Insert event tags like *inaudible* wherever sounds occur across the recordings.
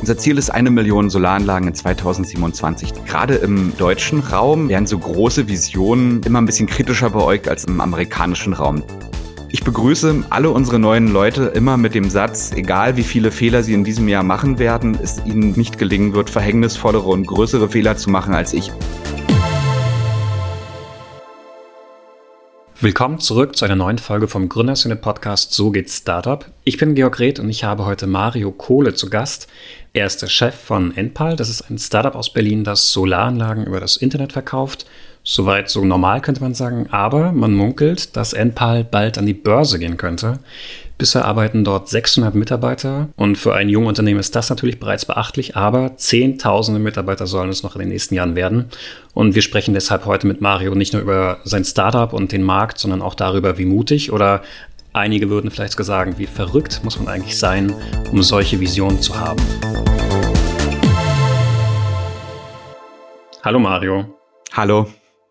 Unser Ziel ist eine Million Solaranlagen in 2027. Gerade im deutschen Raum werden so große Visionen immer ein bisschen kritischer beäugt als im amerikanischen Raum. Ich begrüße alle unsere neuen Leute immer mit dem Satz, egal wie viele Fehler sie in diesem Jahr machen werden, es ihnen nicht gelingen wird, verhängnisvollere und größere Fehler zu machen als ich. Willkommen zurück zu einer neuen Folge vom Gründerszene Podcast So geht's Startup. Ich bin Georg Reth und ich habe heute Mario Kohle zu Gast. Er ist der Chef von Enpal. Das ist ein Startup aus Berlin, das Solaranlagen über das Internet verkauft. Soweit so normal könnte man sagen, aber man munkelt, dass Enpal bald an die Börse gehen könnte. Bisher arbeiten dort 600 Mitarbeiter und für ein junges Unternehmen ist das natürlich bereits beachtlich, aber Zehntausende Mitarbeiter sollen es noch in den nächsten Jahren werden. Und wir sprechen deshalb heute mit Mario nicht nur über sein Startup und den Markt, sondern auch darüber, wie mutig oder einige würden vielleicht sogar sagen, wie verrückt muss man eigentlich sein, um solche Visionen zu haben. Hallo Mario. Hallo.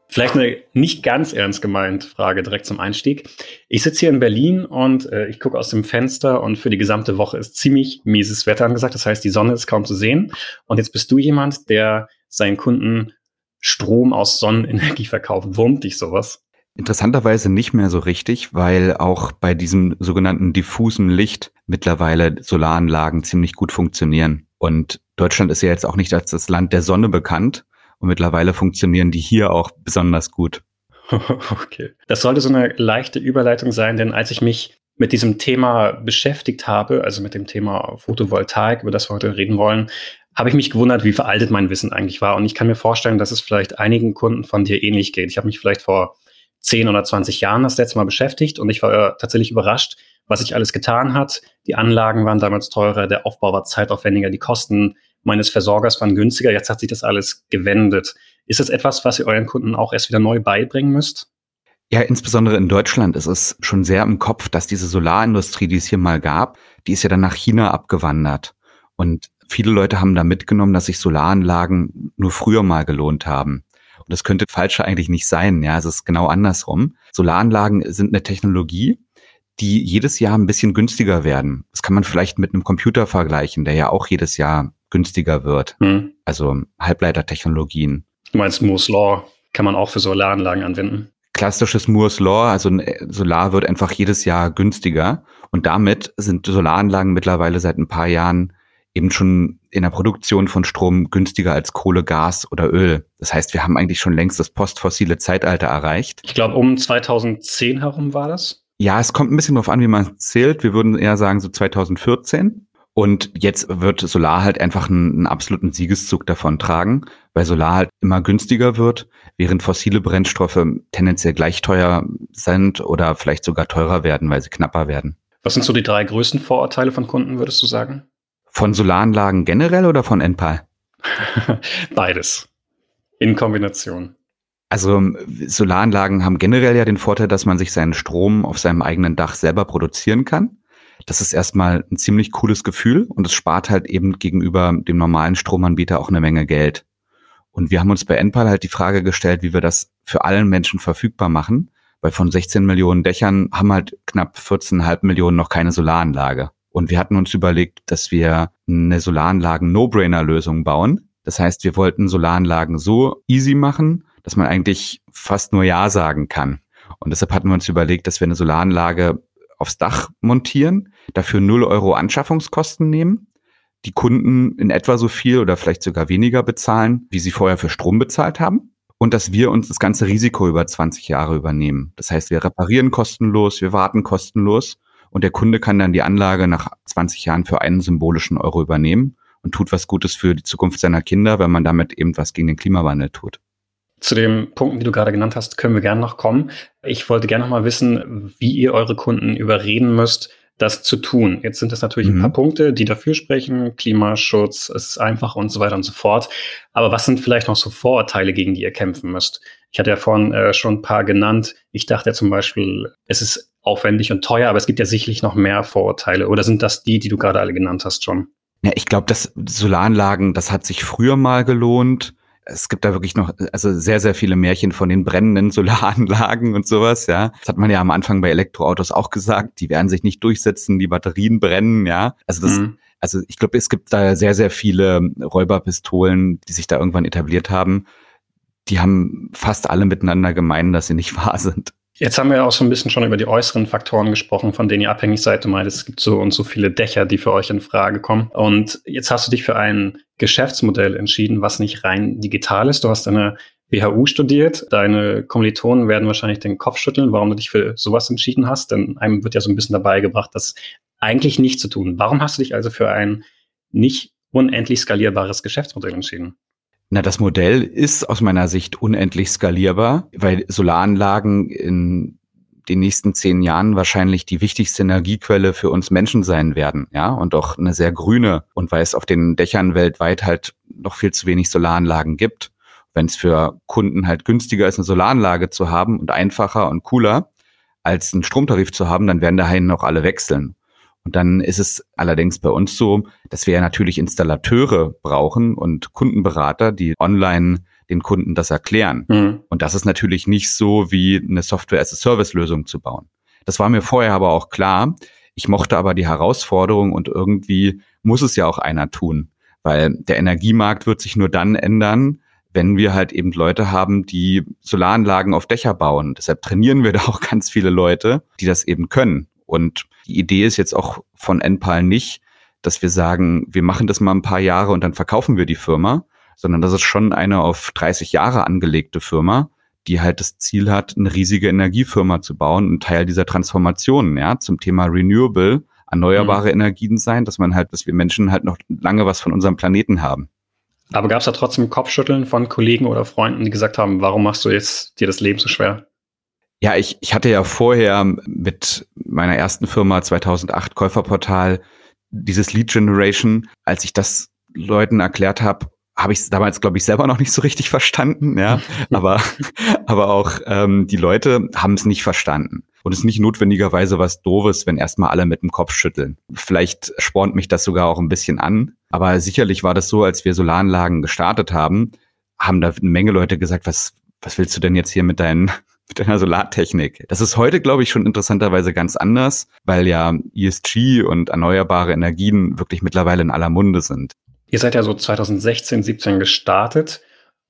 Vielleicht eine nicht ganz ernst gemeinte Frage direkt zum Einstieg. Ich sitze hier in Berlin und äh, ich gucke aus dem Fenster und für die gesamte Woche ist ziemlich mieses Wetter angesagt. Das heißt, die Sonne ist kaum zu sehen. Und jetzt bist du jemand, der seinen Kunden Strom aus Sonnenenergie verkauft. Wurmt dich sowas? Interessanterweise nicht mehr so richtig, weil auch bei diesem sogenannten diffusen Licht mittlerweile Solaranlagen ziemlich gut funktionieren. Und Deutschland ist ja jetzt auch nicht als das Land der Sonne bekannt. Und mittlerweile funktionieren die hier auch besonders gut. *laughs* Okay. Das sollte so eine leichte Überleitung sein, denn als ich mich mit diesem Thema beschäftigt habe, also mit dem Thema Photovoltaik, über das wir heute reden wollen, habe ich mich gewundert, wie veraltet mein Wissen eigentlich war. Und ich kann mir vorstellen, dass es vielleicht einigen Kunden von dir ähnlich geht. Ich habe mich vielleicht vor 10 oder 20 Jahren das letzte Mal beschäftigt und ich war tatsächlich überrascht, was sich alles getan hat. Die Anlagen waren damals teurer, der Aufbau war zeitaufwendiger, die Kosten meines Versorgers waren günstiger. Jetzt hat sich das alles gewendet. Ist das etwas, was ihr euren Kunden auch erst wieder neu beibringen müsst? Ja, insbesondere in Deutschland ist es schon sehr im Kopf, dass diese Solarindustrie, die es hier mal gab, die ist ja dann nach China abgewandert. Und viele Leute haben da mitgenommen, dass sich Solaranlagen nur früher mal gelohnt haben. Und das könnte falscher eigentlich nicht sein. Ja, es ist genau andersrum. Solaranlagen sind eine Technologie, die jedes Jahr ein bisschen günstiger werden. Das kann man vielleicht mit einem Computer vergleichen, der ja auch jedes Jahr günstiger wird. Hm. Also Halbleitertechnologien. Du meinst Moore's Law kann man auch für Solaranlagen anwenden? Klassisches Moore's Law, also Solar wird einfach jedes Jahr günstiger und damit sind Solaranlagen mittlerweile seit ein paar Jahren eben schon in der Produktion von Strom günstiger als Kohle, Gas oder Öl. Das heißt, wir haben eigentlich schon längst das postfossile Zeitalter erreicht. Ich glaube, um 2010 herum war das. Ja, es kommt ein bisschen darauf an, wie man zählt. Wir würden eher sagen so 2014. Und jetzt wird Solar halt einfach einen, einen absoluten Siegeszug davon tragen, weil Solar halt immer günstiger wird, während fossile Brennstoffe tendenziell gleich teuer sind oder vielleicht sogar teurer werden, weil sie knapper werden. Was sind so die drei größten Vorurteile von Kunden, würdest du sagen? Von Solaranlagen generell oder von Enpal? *laughs* Beides. In Kombination. Also Solaranlagen haben generell ja den Vorteil, dass man sich seinen Strom auf seinem eigenen Dach selber produzieren kann. Das ist erstmal ein ziemlich cooles Gefühl und es spart halt eben gegenüber dem normalen Stromanbieter auch eine Menge Geld. Und wir haben uns bei Enpal halt die Frage gestellt, wie wir das für allen Menschen verfügbar machen, weil von 16 Millionen Dächern haben halt knapp 14,5 Millionen noch keine Solaranlage. Und wir hatten uns überlegt, dass wir eine Solaranlagen-No-Brainer-Lösung bauen. Das heißt, wir wollten Solaranlagen so easy machen, dass man eigentlich fast nur Ja sagen kann. Und deshalb hatten wir uns überlegt, dass wir eine Solaranlage aufs Dach montieren, dafür 0 Euro Anschaffungskosten nehmen, die Kunden in etwa so viel oder vielleicht sogar weniger bezahlen, wie sie vorher für Strom bezahlt haben und dass wir uns das ganze Risiko über 20 Jahre übernehmen. Das heißt, wir reparieren kostenlos, wir warten kostenlos und der Kunde kann dann die Anlage nach 20 Jahren für einen symbolischen Euro übernehmen und tut was Gutes für die Zukunft seiner Kinder, wenn man damit eben was gegen den Klimawandel tut. Zu den Punkten, die du gerade genannt hast, können wir gerne noch kommen. Ich wollte gerne noch mal wissen, wie ihr eure Kunden überreden müsst, das zu tun. Jetzt sind das natürlich mhm. ein paar Punkte, die dafür sprechen. Klimaschutz, es ist einfach und so weiter und so fort. Aber was sind vielleicht noch so Vorurteile, gegen die ihr kämpfen müsst? Ich hatte ja vorhin äh, schon ein paar genannt. Ich dachte ja zum Beispiel, es ist aufwendig und teuer, aber es gibt ja sicherlich noch mehr Vorurteile. Oder sind das die, die du gerade alle genannt hast schon? Ja, ich glaube, dass Solaranlagen, das hat sich früher mal gelohnt es gibt da wirklich noch, also sehr, sehr viele Märchen von den brennenden *laughs* Solaranlagen und sowas, ja. Das hat man ja am Anfang bei Elektroautos auch gesagt, die werden sich nicht durchsetzen, die Batterien brennen, ja. Also das, mhm. Also ich glaube, es gibt da sehr, sehr viele Räuberpistolen, die sich da irgendwann etabliert haben. Die haben fast alle miteinander gemein, dass sie nicht wahr sind. Jetzt haben wir auch so ein bisschen schon über die äußeren Faktoren gesprochen, von denen ihr abhängig seid. Du meintest, es gibt so und so viele Dächer, die für euch in Frage kommen. Und jetzt hast du dich für ein Geschäftsmodell entschieden, was nicht rein digital ist. Du hast eine WHU studiert. Deine Kommilitonen werden wahrscheinlich den Kopf schütteln, warum du dich für sowas entschieden hast. Denn einem wird ja so ein bisschen dabei gebracht, das eigentlich nicht zu tun. Warum hast du dich also für ein nicht unendlich skalierbares Geschäftsmodell entschieden? Na, das Modell ist aus meiner Sicht unendlich skalierbar, weil Solaranlagen in den nächsten zehn Jahren wahrscheinlich die wichtigste Energiequelle für uns Menschen sein werden, ja, und auch eine sehr grüne. Und weil es auf den Dächern weltweit halt noch viel zu wenig Solaranlagen gibt, wenn es für Kunden halt günstiger ist, eine Solaranlage zu haben und einfacher und cooler als einen Stromtarif zu haben, dann werden dahin noch alle wechseln. Und dann ist es allerdings bei uns so, dass wir ja natürlich Installateure brauchen und Kundenberater, die online den Kunden das erklären. Mhm. Und das ist natürlich nicht so wie eine Software-as-a-Service-Lösung zu bauen. Das war mir vorher aber auch klar. Ich mochte aber die Herausforderung und irgendwie muss es ja auch einer tun, weil der Energiemarkt wird sich nur dann ändern, wenn wir halt eben Leute haben, die Solaranlagen auf Dächer bauen. Deshalb trainieren wir da auch *laughs* ganz viele Leute, die das eben können. Und die Idee ist jetzt auch von NPAL nicht, dass wir sagen, wir machen das mal ein paar Jahre und dann verkaufen wir die Firma, sondern das ist schon eine auf 30 Jahre angelegte Firma, die halt das Ziel hat, eine riesige Energiefirma zu bauen, ein Teil dieser Transformation, ja, zum Thema Renewable, erneuerbare mhm. Energien sein, dass man halt, dass wir Menschen halt noch lange was von unserem Planeten haben. Aber gab es da trotzdem Kopfschütteln von Kollegen oder Freunden, die gesagt haben, warum machst du jetzt dir das Leben so schwer? Ja, ich, ich hatte ja vorher mit meiner ersten Firma 2008 Käuferportal dieses Lead Generation, als ich das Leuten erklärt habe, habe ich es damals, glaube ich, selber noch nicht so richtig verstanden, ja. *laughs* aber, aber auch ähm, die Leute haben es nicht verstanden. Und es ist nicht notwendigerweise was Doofes, wenn erstmal alle mit dem Kopf schütteln. Vielleicht spornt mich das sogar auch ein bisschen an. Aber sicherlich war das so, als wir Solaranlagen gestartet haben, haben da eine Menge Leute gesagt, was, was willst du denn jetzt hier mit deinen *laughs* mit einer Solartechnik. Das ist heute, glaube ich, schon interessanterweise ganz anders, weil ja ESG und erneuerbare Energien wirklich mittlerweile in aller Munde sind. Ihr seid ja so 2016, 17 gestartet.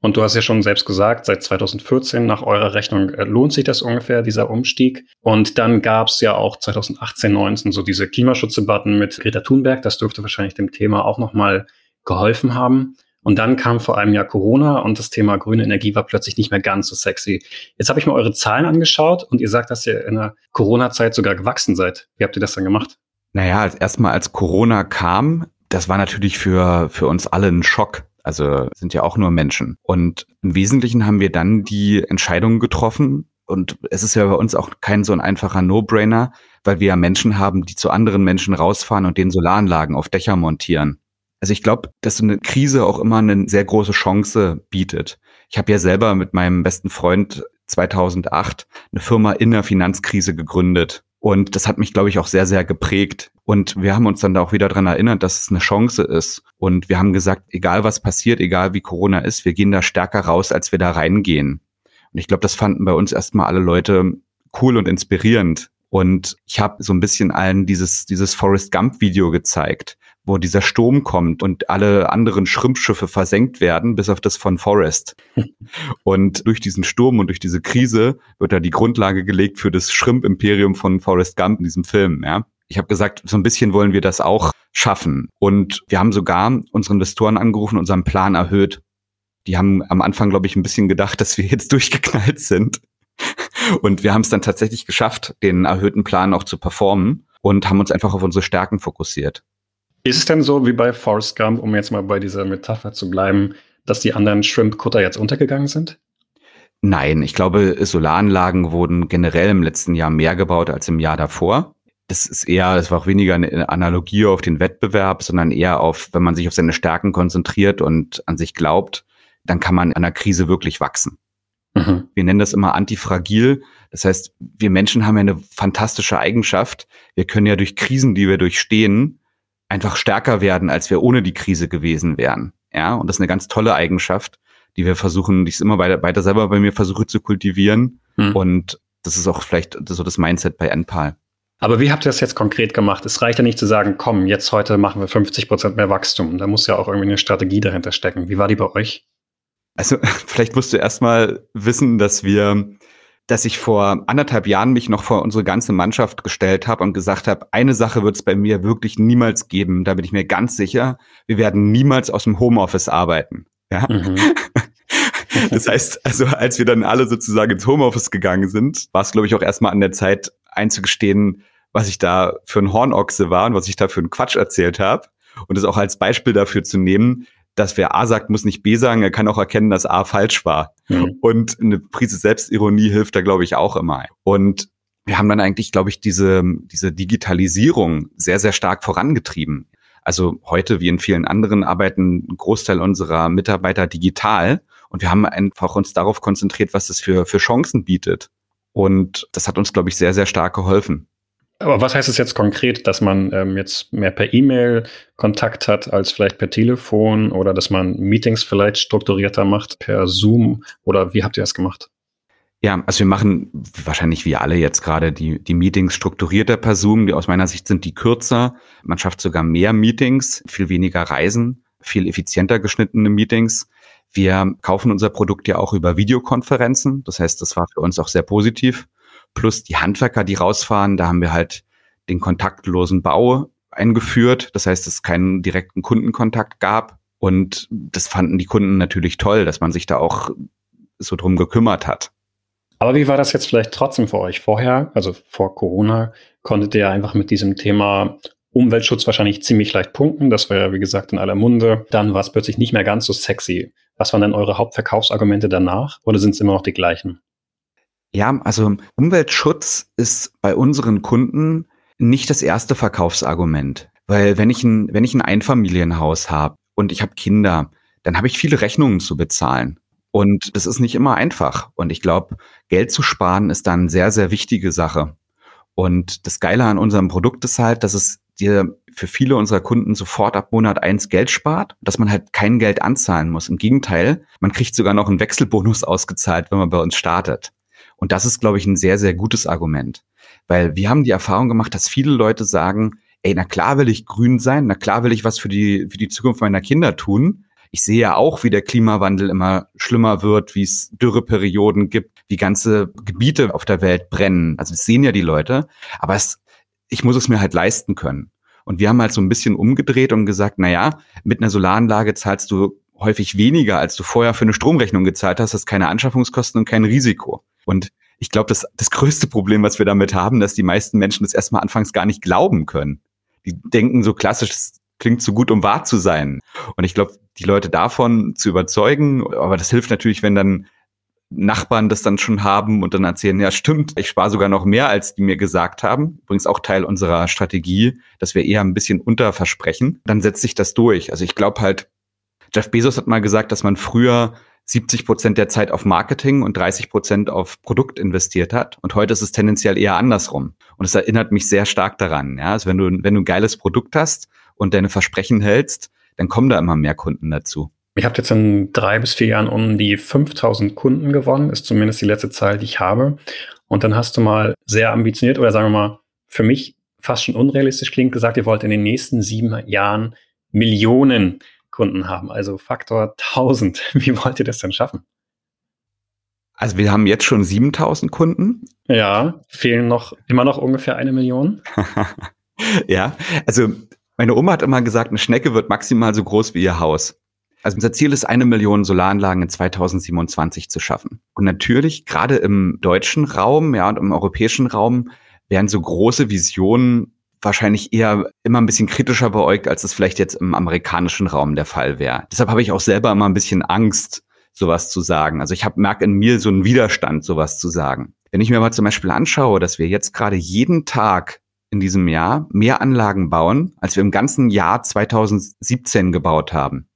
Und du hast ja schon selbst gesagt, seit 2014 nach eurer Rechnung äh, lohnt sich das ungefähr, dieser Umstieg. Und dann gab es ja auch 2018, 19 so diese Klimaschutzdebatten mit Greta Thunberg. Das dürfte wahrscheinlich dem Thema auch nochmal geholfen haben. Und dann kam vor einem Jahr Corona und das Thema grüne Energie war plötzlich nicht mehr ganz so sexy. Jetzt habe ich mir eure Zahlen angeschaut und ihr sagt, dass ihr in der Corona-Zeit sogar gewachsen seid. Wie habt ihr das dann gemacht? Naja, erstmal als Corona kam, das war natürlich für, für uns alle ein Schock. Also sind ja auch nur Menschen. Und im Wesentlichen haben wir dann die Entscheidung getroffen. Und es ist ja bei uns auch kein so ein einfacher No-Brainer, weil wir ja Menschen haben, die zu anderen Menschen rausfahren und den Solaranlagen auf Dächer montieren. Also ich glaube, dass so eine Krise auch immer eine sehr große Chance bietet. Ich habe ja selber mit meinem besten Freund 2008 eine Firma in der Finanzkrise gegründet. Und das hat mich, glaube ich, auch sehr, sehr geprägt. Und wir haben uns dann da auch wieder dran erinnert, dass es eine Chance ist. Und wir haben gesagt, egal was passiert, egal wie Corona ist, wir gehen da stärker raus, als wir da reingehen. Und ich glaube, das fanden bei uns erstmal alle Leute cool und inspirierend. Und ich habe so ein bisschen allen dieses, dieses Forrest Gump Video gezeigt, wo dieser Sturm kommt und alle anderen Schrimpfschiffe versenkt werden, bis auf das von Forrest. *laughs* und durch diesen Sturm und durch diese Krise wird da die Grundlage gelegt für das Schrimp-Imperium von Forrest Gump in diesem Film, ja. Ich habe gesagt, so ein bisschen wollen wir das auch schaffen. Und wir haben sogar unsere Investoren angerufen, unseren Plan erhöht. Die haben am Anfang, glaube ich, ein bisschen gedacht, dass wir jetzt *laughs* durchgeknallt sind. Und wir haben es dann tatsächlich geschafft, den erhöhten Plan auch zu performen und haben uns einfach auf unsere Stärken fokussiert. Ist es denn so wie bei Forrest Gump, um jetzt mal bei dieser Metapher zu bleiben, dass die anderen Shrimp-Kutter jetzt untergegangen sind? Nein, ich glaube, Solaranlagen wurden generell im letzten Jahr mehr gebaut als im Jahr davor. Das ist eher, es war auch weniger eine Analogie auf den Wettbewerb, sondern eher auf, wenn man sich auf seine Stärken konzentriert und an sich glaubt, dann kann man an einer Krise wirklich wachsen. Mhm. Wir nennen das immer antifragil. Das heißt, wir Menschen haben ja eine fantastische Eigenschaft. Wir können ja durch Krisen, die wir durchstehen, einfach stärker werden, als wir ohne die Krise gewesen wären. Ja, und das ist eine ganz tolle Eigenschaft, die wir versuchen, die ich immer weiter, weiter selber bei mir versuche zu kultivieren. Hm. Und das ist auch vielleicht so das Mindset bei NPAL. Aber wie habt ihr das jetzt konkret gemacht? Es reicht ja nicht zu sagen, komm, jetzt heute machen wir 50 Prozent mehr Wachstum. Da muss ja auch irgendwie eine Strategie dahinter stecken. Wie war die bei euch? Also *laughs* vielleicht musst du erstmal wissen, dass wir, dass ich vor anderthalb Jahren mich noch vor unsere ganze Mannschaft gestellt habe und gesagt habe, eine Sache wird es bei mir wirklich niemals geben. Da bin ich mir ganz sicher. Wir werden niemals aus dem Homeoffice arbeiten. Ja. Mhm. *laughs* Das heißt, also als wir dann alle sozusagen ins Homeoffice gegangen sind, war es, glaube ich, auch erstmal an der Zeit einzugestehen, was ich da für ein Hornochse war und was ich da für einen Quatsch erzählt habe. Und das auch als Beispiel dafür zu nehmen, dass wer A sagt, muss nicht B sagen, er kann auch erkennen, dass A falsch war. Mhm. Und eine Prise Selbstironie hilft da, glaube ich, auch immer. Und wir haben dann eigentlich, glaube ich, diese, diese Digitalisierung sehr, sehr stark vorangetrieben. Also heute, wie in vielen anderen, arbeiten ein Großteil unserer Mitarbeiter digital. Und wir haben einfach uns darauf konzentriert, was es für, für Chancen bietet. Und das hat uns, glaube ich, sehr, sehr stark geholfen. Aber was heißt es jetzt konkret, dass man ähm, jetzt mehr per E-Mail Kontakt hat als vielleicht per Telefon oder dass man Meetings vielleicht strukturierter macht per Zoom oder wie habt ihr das gemacht? Ja, also wir machen wahrscheinlich wie alle jetzt gerade die, die Meetings strukturierter per Zoom. Die aus meiner Sicht sind die kürzer. Man schafft sogar mehr Meetings, viel weniger Reisen, viel effizienter geschnittene Meetings. Wir kaufen unser Produkt ja auch über Videokonferenzen. Das heißt, das war für uns auch sehr positiv plus die Handwerker, die rausfahren. Da haben wir halt den kontaktlosen Bau eingeführt. Das heißt, es keinen direkten Kundenkontakt gab. Und das fanden die Kunden natürlich toll, dass man sich da auch so drum gekümmert hat. Aber wie war das jetzt vielleicht trotzdem für euch? Vorher, also vor Corona, konntet ihr einfach mit diesem Thema Umweltschutz wahrscheinlich ziemlich leicht punkten. Das war ja, wie gesagt, in aller Munde. Dann war es plötzlich nicht mehr ganz so sexy. Was waren denn eure Hauptverkaufsargumente danach? Oder sind es immer noch die gleichen? Ja, also Umweltschutz ist bei unseren Kunden nicht das erste Verkaufsargument. Weil wenn ich ein, wenn ich ein Einfamilienhaus habe und ich habe Kinder, dann habe ich viele Rechnungen zu bezahlen. Und das ist nicht immer einfach. Und ich glaube, Geld zu sparen ist dann sehr, sehr wichtige Sache. Und das Geile an unserem Produkt ist halt, dass es dir für viele unserer Kunden sofort ab Monat eins Geld spart, dass man halt kein Geld anzahlen muss. Im Gegenteil, man kriegt sogar noch einen Wechselbonus ausgezahlt, wenn man bei uns startet. Und das ist, glaube ich, ein sehr, sehr gutes Argument. Weil wir haben die Erfahrung gemacht, dass viele Leute sagen, ey, na klar will ich grün sein, na klar will ich was für die, für die Zukunft meiner Kinder tun. Ich sehe ja auch, wie der Klimawandel immer schlimmer wird, wie es Dürreperioden gibt, wie ganze Gebiete auf der Welt brennen. Also das sehen ja die Leute. Aber es, ich muss es mir halt leisten können. Und wir haben halt so ein bisschen umgedreht und gesagt, na ja, mit einer Solaranlage zahlst du häufig weniger, als du vorher für eine Stromrechnung gezahlt hast, hast keine Anschaffungskosten und kein Risiko. Und ich glaube, das, das größte Problem, was wir damit haben, dass die meisten Menschen das erstmal anfangs gar nicht glauben können. Die denken so klassisch, es klingt zu gut, um wahr zu sein. Und ich glaube, die Leute davon zu überzeugen, aber das hilft natürlich, wenn dann Nachbarn das dann schon haben und dann erzählen, ja stimmt, ich spare sogar noch mehr, als die mir gesagt haben. Übrigens auch Teil unserer Strategie, dass wir eher ein bisschen unterversprechen. Dann setzt sich das durch. Also ich glaube halt, Jeff Bezos hat mal gesagt, dass man früher 70 Prozent der Zeit auf Marketing und 30 Prozent auf Produkt investiert hat. Und heute ist es tendenziell eher andersrum. Und es erinnert mich sehr stark daran. Ja, also wenn du, wenn du ein geiles Produkt hast und deine Versprechen hältst, dann kommen da immer mehr Kunden dazu. Ich habe jetzt in drei bis vier Jahren um die 5000 Kunden gewonnen, ist zumindest die letzte Zahl, die ich habe. Und dann hast du mal sehr ambitioniert oder sagen wir mal, für mich fast schon unrealistisch klingt, gesagt, ihr wollt in den nächsten sieben Jahren Millionen Kunden haben, also Faktor 1000. *laughs* Wie wollt ihr das denn schaffen? Also wir haben jetzt schon 7000 Kunden. Ja, fehlen noch immer noch ungefähr eine Million. *laughs* ja, also meine Oma hat immer gesagt, eine Schnecke wird maximal so groß wie ihr Haus. Also unser Ziel ist, eine Million Solaranlagen in 2027 zu schaffen. Und natürlich, gerade im deutschen Raum, ja, und im europäischen Raum, werden so große Visionen wahrscheinlich eher immer ein bisschen kritischer beäugt, als es vielleicht jetzt im amerikanischen Raum der Fall wäre. Deshalb habe ich auch selber immer ein bisschen Angst, sowas zu sagen. Also ich merke in mir so einen Widerstand, sowas zu sagen. Wenn ich mir mal zum Beispiel anschaue, dass wir jetzt gerade jeden Tag in diesem Jahr mehr Anlagen bauen, als wir im ganzen Jahr 2017 gebaut haben.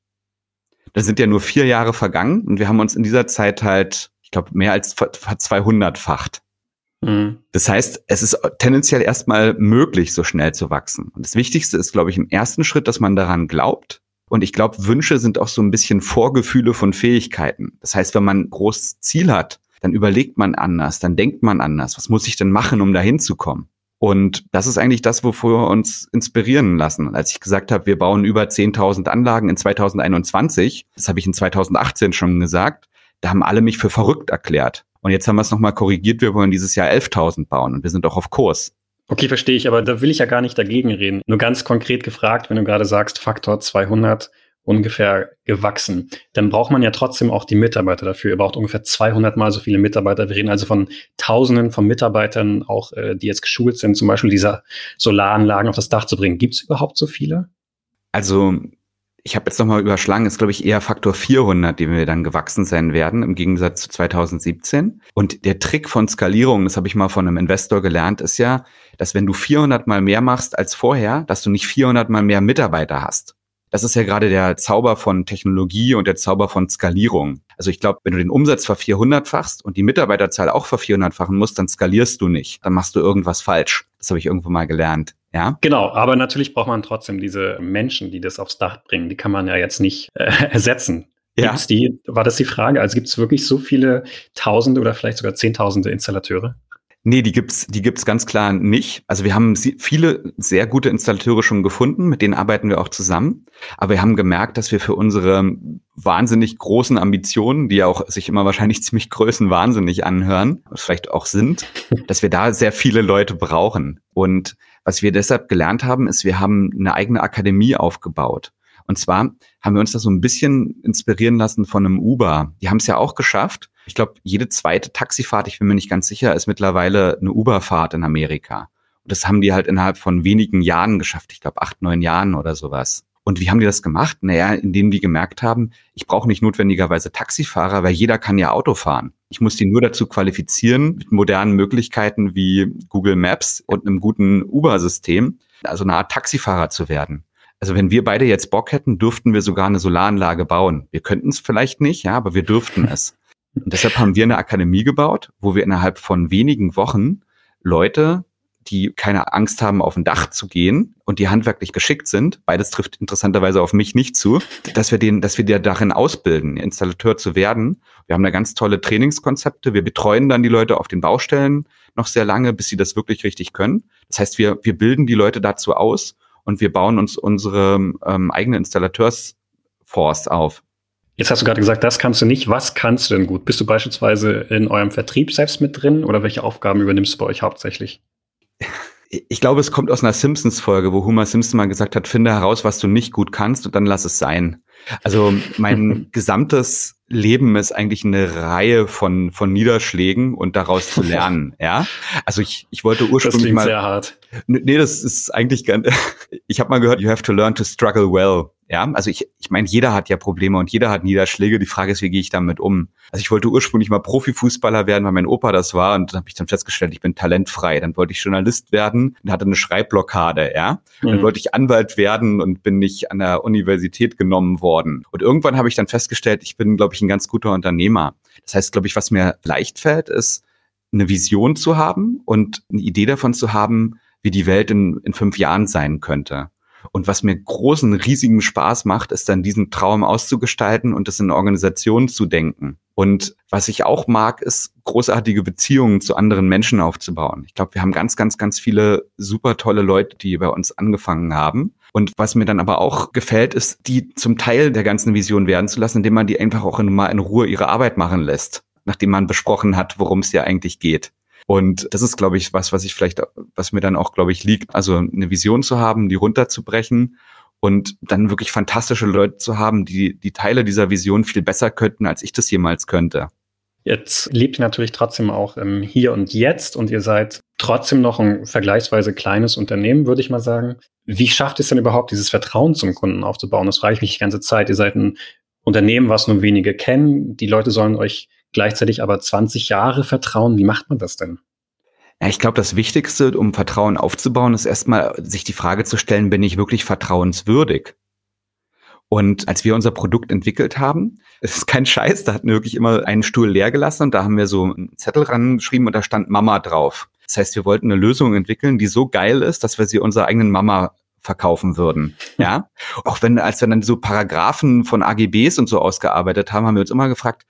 Da sind ja nur vier Jahre vergangen und wir haben uns in dieser Zeit halt, ich glaube, mehr als 200-facht. Mhm. Das heißt, es ist tendenziell erstmal möglich, so schnell zu wachsen. Und das Wichtigste ist, glaube ich, im ersten Schritt, dass man daran glaubt. Und ich glaube, Wünsche sind auch so ein bisschen Vorgefühle von Fähigkeiten. Das heißt, wenn man ein großes Ziel hat, dann überlegt man anders, dann denkt man anders. Was muss ich denn machen, um dahin zu kommen? Und das ist eigentlich das, wofür wir uns inspirieren lassen. Als ich gesagt habe, wir bauen über 10.000 Anlagen in 2021, das habe ich in 2018 schon gesagt, da haben alle mich für verrückt erklärt. Und jetzt haben wir es nochmal korrigiert, wir wollen dieses Jahr 11.000 bauen und wir sind auch auf Kurs. Okay, verstehe ich, aber da will ich ja gar nicht dagegen reden. Nur ganz konkret gefragt, wenn du gerade sagst, Faktor 200, ungefähr gewachsen. Dann braucht man ja trotzdem auch die Mitarbeiter dafür. Ihr braucht ungefähr 200 mal so viele Mitarbeiter. Wir reden also von Tausenden von Mitarbeitern, auch äh, die jetzt geschult sind, zum Beispiel diese Solaranlagen auf das Dach zu bringen. Gibt es überhaupt so viele? Also ich habe jetzt nochmal überschlagen, ist glaube ich eher Faktor 400, dem wir dann gewachsen sein werden, im Gegensatz zu 2017. Und der Trick von Skalierung, das habe ich mal von einem Investor gelernt, ist ja, dass wenn du 400 mal mehr machst als vorher, dass du nicht 400 mal mehr Mitarbeiter hast. Das ist ja gerade der Zauber von Technologie und der Zauber von Skalierung. Also ich glaube, wenn du den Umsatz ver 400-fachst und die Mitarbeiterzahl auch ver 400-fachen musst, dann skalierst du nicht. Dann machst du irgendwas falsch. Das habe ich irgendwo mal gelernt. Ja. Genau, aber natürlich braucht man trotzdem diese Menschen, die das aufs Dach bringen. Die kann man ja jetzt nicht äh, *laughs* ersetzen. Ja. Gibt's die, war das die Frage? Also gibt es wirklich so viele Tausende oder vielleicht sogar Zehntausende Installateure? Nee, die gibt's, die gibt's ganz klar nicht. Also wir haben viele sehr gute Installateure schon gefunden, mit denen arbeiten wir auch zusammen. Aber wir haben gemerkt, dass wir für unsere wahnsinnig großen Ambitionen, die ja auch sich immer wahrscheinlich *laughs* ziemlich größenwahnsinnig anhören, vielleicht auch sind, dass wir da sehr viele Leute brauchen. Und was wir deshalb gelernt haben, ist, wir haben eine eigene Akademie aufgebaut. Und zwar haben wir uns da so ein bisschen inspirieren lassen von einem Uber. Die haben es ja auch geschafft, ich glaube, jede zweite Taxifahrt, ich bin mir nicht ganz sicher, ist mittlerweile eine Uberfahrt in Amerika. Und das haben die halt innerhalb von wenigen Jahren geschafft. Ich glaube, acht, neun Jahren oder sowas. Und wie haben die das gemacht? Naja, indem die gemerkt haben, ich brauche nicht notwendigerweise Taxifahrer, weil jeder kann ja Auto fahren. Ich muss die nur dazu qualifizieren, mit modernen Möglichkeiten wie Google Maps und einem guten Uber-System, also eine Art Taxifahrer zu werden. Also wenn wir beide jetzt Bock hätten, dürften wir sogar eine Solaranlage bauen. Wir könnten es vielleicht nicht, ja, aber wir dürften *laughs* es. Und deshalb haben wir eine Akademie gebaut, wo wir innerhalb von wenigen Wochen Leute, die keine Angst haben, auf ein Dach zu gehen und die handwerklich geschickt sind, beides trifft interessanterweise auf mich nicht zu, dass wir den, dass wir die darin ausbilden, Installateur zu werden. Wir haben da ganz tolle Trainingskonzepte. Wir betreuen dann die Leute auf den Baustellen noch sehr lange, bis sie das wirklich richtig können. Das heißt, wir, wir bilden die Leute dazu aus und wir bauen uns unsere ähm, eigene Installateursforce auf. Jetzt hast du gerade gesagt, das kannst du nicht. Was kannst du denn gut? Bist du beispielsweise in eurem Vertrieb selbst mit drin oder welche Aufgaben übernimmst du bei euch hauptsächlich? Ich glaube, es kommt aus einer Simpsons-Folge, wo Homer Simpson mal gesagt hat, finde heraus, was du nicht gut kannst und dann lass es sein. Also mein *laughs* gesamtes Leben ist eigentlich eine Reihe von, von Niederschlägen und daraus zu lernen, *laughs* ja. Also ich, ich wollte ursprünglich das mal. sehr hart. Nee, das ist eigentlich ganz, *laughs* ich habe mal gehört, you have to learn to struggle well. Ja, also ich, ich meine, jeder hat ja Probleme und jeder hat Niederschläge. Die Frage ist, wie gehe ich damit um? Also ich wollte ursprünglich mal Profifußballer werden, weil mein Opa das war und dann habe ich dann festgestellt, ich bin talentfrei. Dann wollte ich Journalist werden und hatte eine Schreibblockade, ja. Mhm. Dann wollte ich Anwalt werden und bin nicht an der Universität genommen worden. Und irgendwann habe ich dann festgestellt, ich bin, glaube ich, ein ganz guter Unternehmer. Das heißt, glaube ich, was mir leicht fällt, ist, eine Vision zu haben und eine Idee davon zu haben, wie die Welt in, in fünf Jahren sein könnte. Und was mir großen, riesigen Spaß macht, ist dann diesen Traum auszugestalten und das in Organisationen zu denken. Und was ich auch mag, ist großartige Beziehungen zu anderen Menschen aufzubauen. Ich glaube, wir haben ganz, ganz, ganz viele super tolle Leute, die bei uns angefangen haben. Und was mir dann aber auch gefällt, ist, die zum Teil der ganzen Vision werden zu lassen, indem man die einfach auch mal in Ruhe ihre Arbeit machen lässt, nachdem man besprochen hat, worum es ja eigentlich geht. Und das ist, glaube ich, was, was ich vielleicht, was mir dann auch, glaube ich, liegt. Also eine Vision zu haben, die runterzubrechen und dann wirklich fantastische Leute zu haben, die die Teile dieser Vision viel besser könnten, als ich das jemals könnte. Jetzt lebt ihr natürlich trotzdem auch im Hier und Jetzt und ihr seid trotzdem noch ein vergleichsweise kleines Unternehmen, würde ich mal sagen. Wie schafft es denn überhaupt, dieses Vertrauen zum Kunden aufzubauen? Das frage ich mich die ganze Zeit. Ihr seid ein Unternehmen, was nur wenige kennen. Die Leute sollen euch gleichzeitig aber 20 Jahre vertrauen. Wie macht man das denn? Ja, ich glaube, das Wichtigste, um Vertrauen aufzubauen, ist erstmal sich die Frage zu stellen, bin ich wirklich vertrauenswürdig? Und als wir unser Produkt entwickelt haben, es *laughs* ist kein Scheiß, da hatten wir wirklich immer einen Stuhl leer gelassen und da haben wir so einen Zettel rangeschrieben und da stand Mama drauf. Das heißt, wir wollten eine Lösung entwickeln, die so geil ist, dass wir sie unserer eigenen Mama verkaufen würden. *laughs* Ja, auch wenn, als wir dann so Paragraphen von AGBs und so ausgearbeitet haben, haben wir uns immer gefragt,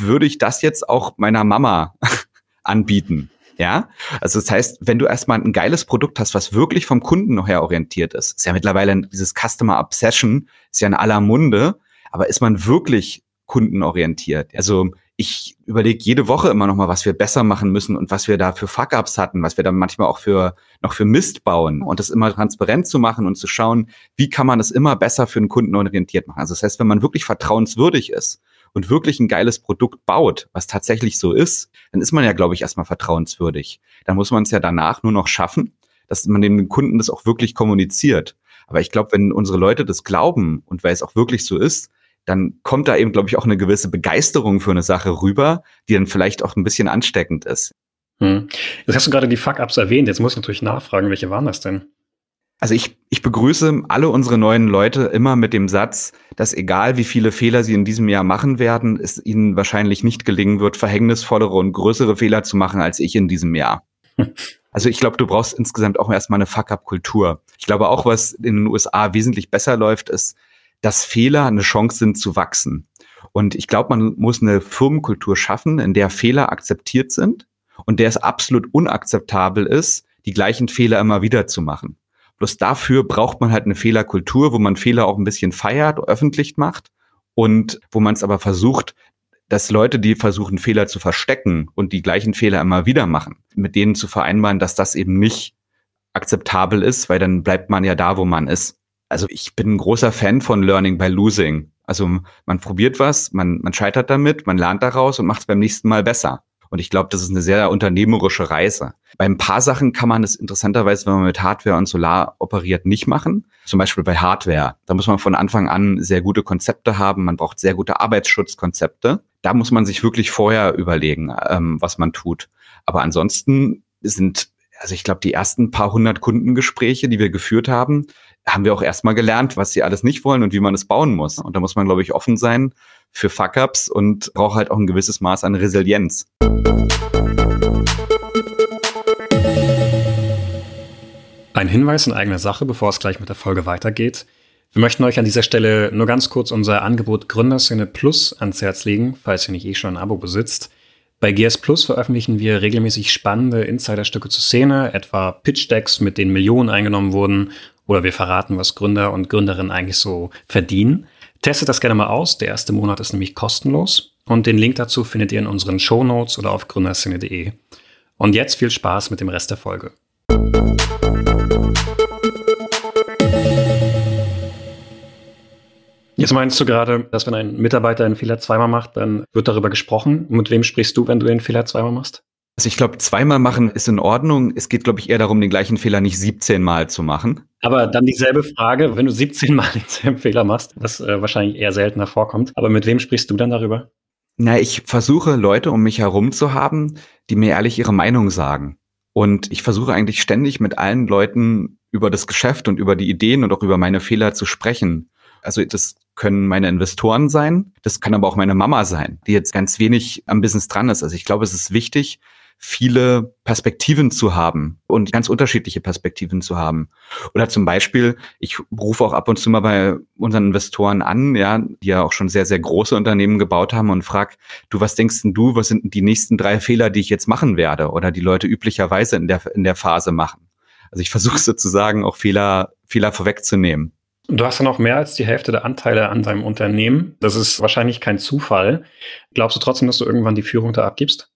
würde ich das jetzt auch meiner Mama *laughs* anbieten? Ja, also das heißt, wenn du erstmal ein geiles Produkt hast, was wirklich vom Kunden noch her orientiert ist, ist ja mittlerweile dieses Customer Obsession, ist ja in aller Munde, aber ist man wirklich kundenorientiert? Also ich überlege jede Woche immer noch mal, was wir besser machen müssen und was wir da für Fuck-ups hatten, was wir da manchmal auch für noch für Mist bauen und das immer transparent zu machen und zu schauen, wie kann man das immer besser für den Kunden orientiert machen. Also das heißt, wenn man wirklich vertrauenswürdig ist und wirklich ein geiles Produkt baut, was tatsächlich so ist, dann ist man ja, glaube ich, erstmal vertrauenswürdig. Dann muss man es ja danach nur noch schaffen, dass man den Kunden das auch wirklich kommuniziert. Aber ich glaube, wenn unsere Leute das glauben und weil es auch wirklich so ist, dann kommt da eben, glaube ich, auch eine gewisse Begeisterung für eine Sache rüber, die dann vielleicht auch ein bisschen ansteckend ist. Hm. Jetzt hast du gerade die Fuck-Ups erwähnt. Jetzt muss ich natürlich nachfragen, welche waren das denn? Also ich, ich begrüße alle unsere neuen Leute immer mit dem Satz, dass egal wie viele Fehler sie in diesem Jahr machen werden, es ihnen wahrscheinlich nicht gelingen wird, verhängnisvollere und größere Fehler zu machen als ich in diesem Jahr. *laughs* Also ich glaube, du brauchst insgesamt auch erstmal eine Fuck-up-Kultur. Ich glaube auch, was in den USA wesentlich besser läuft, ist, dass Fehler eine Chance sind zu wachsen. Und ich glaube, man muss eine Firmenkultur schaffen, in der Fehler akzeptiert sind und der es absolut unakzeptabel ist, die gleichen Fehler immer wieder zu machen. Bloß dafür braucht man halt eine Fehlerkultur, wo man Fehler auch ein bisschen feiert, öffentlich macht und wo man es aber versucht, dass Leute, die versuchen, Fehler zu verstecken und die gleichen Fehler immer wieder machen, mit denen zu vereinbaren, dass das eben nicht akzeptabel ist, weil dann bleibt man ja da, wo man ist. Also ich bin ein großer Fan von Learning by Losing. Also man probiert was, man, man scheitert damit, man lernt daraus und macht es beim nächsten Mal besser. Und ich glaube, das ist eine sehr unternehmerische Reise. Bei ein paar Sachen kann man es interessanterweise, wenn man mit Hardware und Solar operiert, nicht machen. Zum Beispiel bei Hardware. Da muss man von Anfang an sehr gute Konzepte haben. Man braucht sehr gute Arbeitsschutzkonzepte. Da muss man sich wirklich vorher überlegen, ähm, was man tut. Aber ansonsten sind also ich glaube, die ersten paar hundert Kundengespräche, die wir geführt haben, haben wir auch erstmal gelernt, was sie alles nicht wollen und wie man es bauen muss. Und da muss man, glaube ich, offen sein für Fuck-ups und braucht halt auch ein gewisses Maß an Resilienz. Ein Hinweis in eigener Sache, bevor es gleich mit der Folge weitergeht. Wir möchten euch an dieser Stelle nur ganz kurz unser Angebot Gründerszene Plus ans Herz legen, falls ihr nicht eh schon ein Abo besitzt. Bei GS Plus veröffentlichen wir regelmäßig spannende Insiderstücke zur Szene, etwa Pitch-Decks, mit denen Millionen eingenommen wurden, oder wir verraten, was Gründer und Gründerinnen eigentlich so verdienen. Testet das gerne mal aus. Der erste Monat ist nämlich kostenlos. Und den Link dazu findet ihr in unseren Show Notes oder auf gründerszene.de. Und jetzt viel Spaß mit dem Rest der Folge. Jetzt meinst du gerade, dass wenn ein Mitarbeiter einen Fehler zweimal macht, dann wird darüber gesprochen. Mit wem sprichst du, wenn du den Fehler zweimal machst? Also ich glaube, zweimal machen ist in Ordnung. Es geht, glaube ich, eher darum, den gleichen Fehler nicht 17 Mal zu machen. Aber dann dieselbe Frage, wenn du 17 Mal *laughs* denselben Fehler machst, was äh, wahrscheinlich eher seltener vorkommt. Aber mit wem sprichst du dann darüber? Na, ich versuche Leute um mich herum zu haben, die mir ehrlich ihre Meinung sagen. Und ich versuche eigentlich ständig mit allen Leuten über das Geschäft und über die Ideen und auch über meine Fehler zu sprechen. Also das können meine Investoren sein, das kann aber auch meine Mama sein, die jetzt ganz wenig am Business dran ist. Also ich glaube, es ist wichtig, viele Perspektiven zu haben und ganz unterschiedliche Perspektiven zu haben. Oder zum Beispiel, ich rufe auch ab und zu mal bei unseren Investoren an, ja, die ja auch schon sehr, sehr große Unternehmen gebaut haben und frag, du, was denkst denn du, was sind denn die nächsten drei Fehler, die ich jetzt machen werde oder die Leute üblicherweise in der, in der Phase machen? Also ich versuche sozusagen auch Fehler, Fehler vorwegzunehmen. Du hast ja noch mehr als die Hälfte der Anteile an deinem Unternehmen. Das ist wahrscheinlich kein Zufall. Glaubst du trotzdem, dass du irgendwann die Führung da abgibst?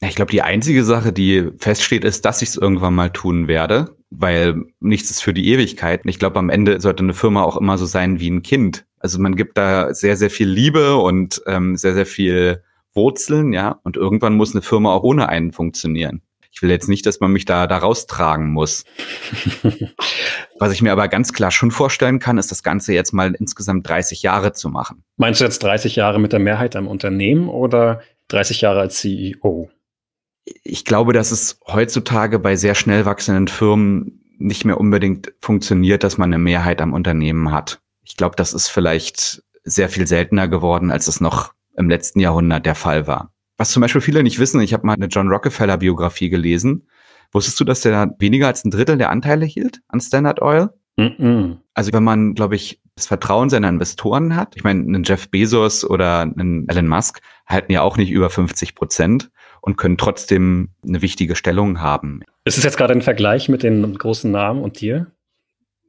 Ich glaube, die einzige Sache, die feststeht, ist, dass ich es irgendwann mal tun werde, weil nichts ist für die Ewigkeit. Ich glaube, am Ende sollte eine Firma auch immer so sein wie ein Kind. Also man gibt da sehr, sehr viel Liebe und ähm, sehr, sehr viel Wurzeln, ja. Und irgendwann muss eine Firma auch ohne einen funktionieren. Ich will jetzt nicht, dass man mich da, da raustragen muss. *laughs* Was ich mir aber ganz klar schon vorstellen kann, ist das Ganze jetzt mal insgesamt 30 Jahre zu machen. Meinst du jetzt 30 Jahre mit der Mehrheit am Unternehmen oder 30 Jahre als CEO? Ich glaube, dass es heutzutage bei sehr schnell wachsenden Firmen nicht mehr unbedingt funktioniert, dass man eine Mehrheit am Unternehmen hat. Ich glaube, das ist vielleicht sehr viel seltener geworden, als es noch im letzten Jahrhundert der Fall war. Was zum Beispiel viele nicht wissen, ich habe mal eine John Rockefeller Biografie gelesen. Wusstest du, dass der weniger als ein Drittel der Anteile hielt an Standard Oil? Mm -mm. Also wenn man, glaube ich, das Vertrauen seiner Investoren hat, ich meine, einen Jeff Bezos oder einen Elon Musk halten ja auch nicht über 50 Prozent. und können trotzdem eine wichtige Stellung haben. Ist es jetzt gerade ein Vergleich mit den großen Namen und dir?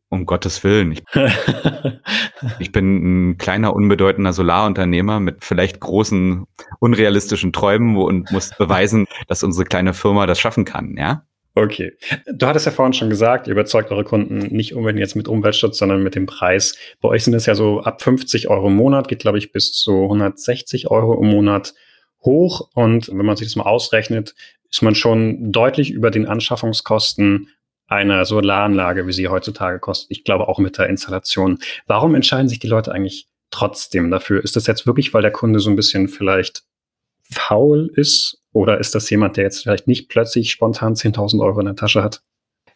Um Gottes Willen. Ich, *laughs* ich, bin ein kleiner, unbedeutender Solarunternehmer mit vielleicht großen, unrealistischen Träumen und muss beweisen, dass unsere kleine Firma das schaffen kann, ja? Okay. Du hattest ja vorhin schon gesagt, ihr überzeugt eure Kunden nicht unbedingt jetzt mit Umweltschutz, sondern mit dem Preis. Bei euch sind es ja so ab 50 Euro im Monat, geht glaube ich bis zu 160 Euro im Monat hoch. Und wenn man sich das mal ausrechnet, ist man schon deutlich über den Anschaffungskosten einer Solaranlage, wie sie heutzutage kostet. Ich glaube auch mit der Installation. Warum entscheiden sich die Leute eigentlich trotzdem dafür? Ist das jetzt wirklich, weil der Kunde so ein bisschen vielleicht faul ist? Oder ist das jemand, der jetzt vielleicht nicht plötzlich spontan 10.000 Euro in der Tasche hat?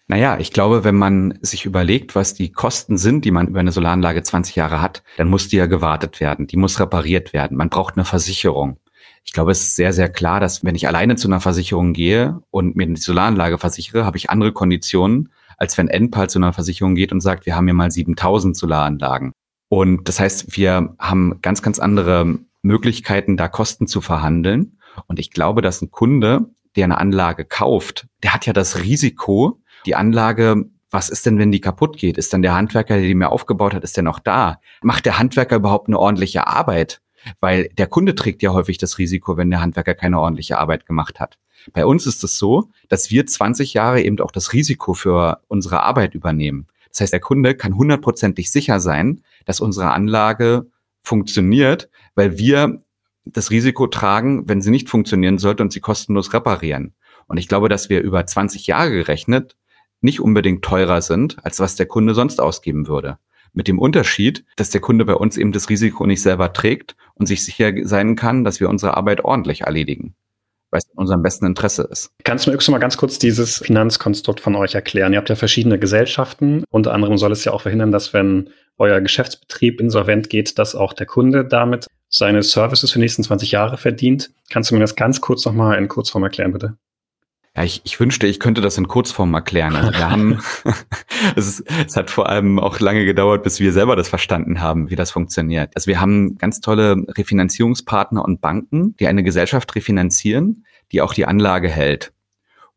Naja, ich glaube, wenn man sich überlegt, was die Kosten sind, die man über eine Solaranlage 20 Jahre hat, dann muss die ja gewartet werden, die muss repariert werden. Man braucht eine Versicherung. Ich glaube, es ist sehr, sehr klar, dass wenn ich alleine zu einer Versicherung gehe und mir die Solaranlage versichere, habe ich andere Konditionen, als wenn Enpal zu einer Versicherung geht und sagt, wir haben hier mal 7000 Solaranlagen. Und das heißt, wir haben ganz, ganz andere Möglichkeiten, da Kosten zu verhandeln. Und ich glaube, dass ein Kunde, der eine Anlage kauft, der hat ja das Risiko, die Anlage was ist denn, wenn die kaputt geht? Ist dann der Handwerker, der die mir aufgebaut hat, ist der noch da? Macht der Handwerker überhaupt eine ordentliche Arbeit? Weil der Kunde trägt ja häufig das Risiko, wenn der Handwerker keine ordentliche Arbeit gemacht hat. Bei uns ist es so, dass wir 20 Jahre eben auch das Risiko für unsere Arbeit übernehmen. Das heißt, der Kunde kann hundertprozentig sicher sein, dass unsere Anlage funktioniert, weil wir das Risiko tragen, wenn sie nicht funktionieren sollte und sie kostenlos reparieren. Und ich glaube, dass wir über 20 Jahre gerechnet nicht unbedingt teurer sind, als was der Kunde sonst ausgeben würde. Mit dem Unterschied, dass der Kunde bei uns eben das Risiko nicht selber trägt und sich sicher sein kann, dass wir unsere Arbeit ordentlich erledigen weil es in unserem besten Interesse ist. Kannst du mir mal ganz kurz dieses Finanzkonstrukt von euch erklären? Ihr habt ja verschiedene Gesellschaften. Unter anderem soll es ja auch verhindern, dass wenn euer Geschäftsbetrieb insolvent geht, dass auch der Kunde damit seine Services für die nächsten 20 Jahre verdient. Kannst du mir das ganz kurz nochmal in Kurzform erklären, bitte? Ja, ich, ich wünschte, ich könnte das in Kurzform erklären. Also wir haben, *laughs* *laughs* es, ist, es hat vor allem auch lange gedauert, bis wir selber das verstanden haben, wie das funktioniert. Also wir haben ganz tolle Refinanzierungspartner und Banken, die eine Gesellschaft refinanzieren, die auch die Anlage hält.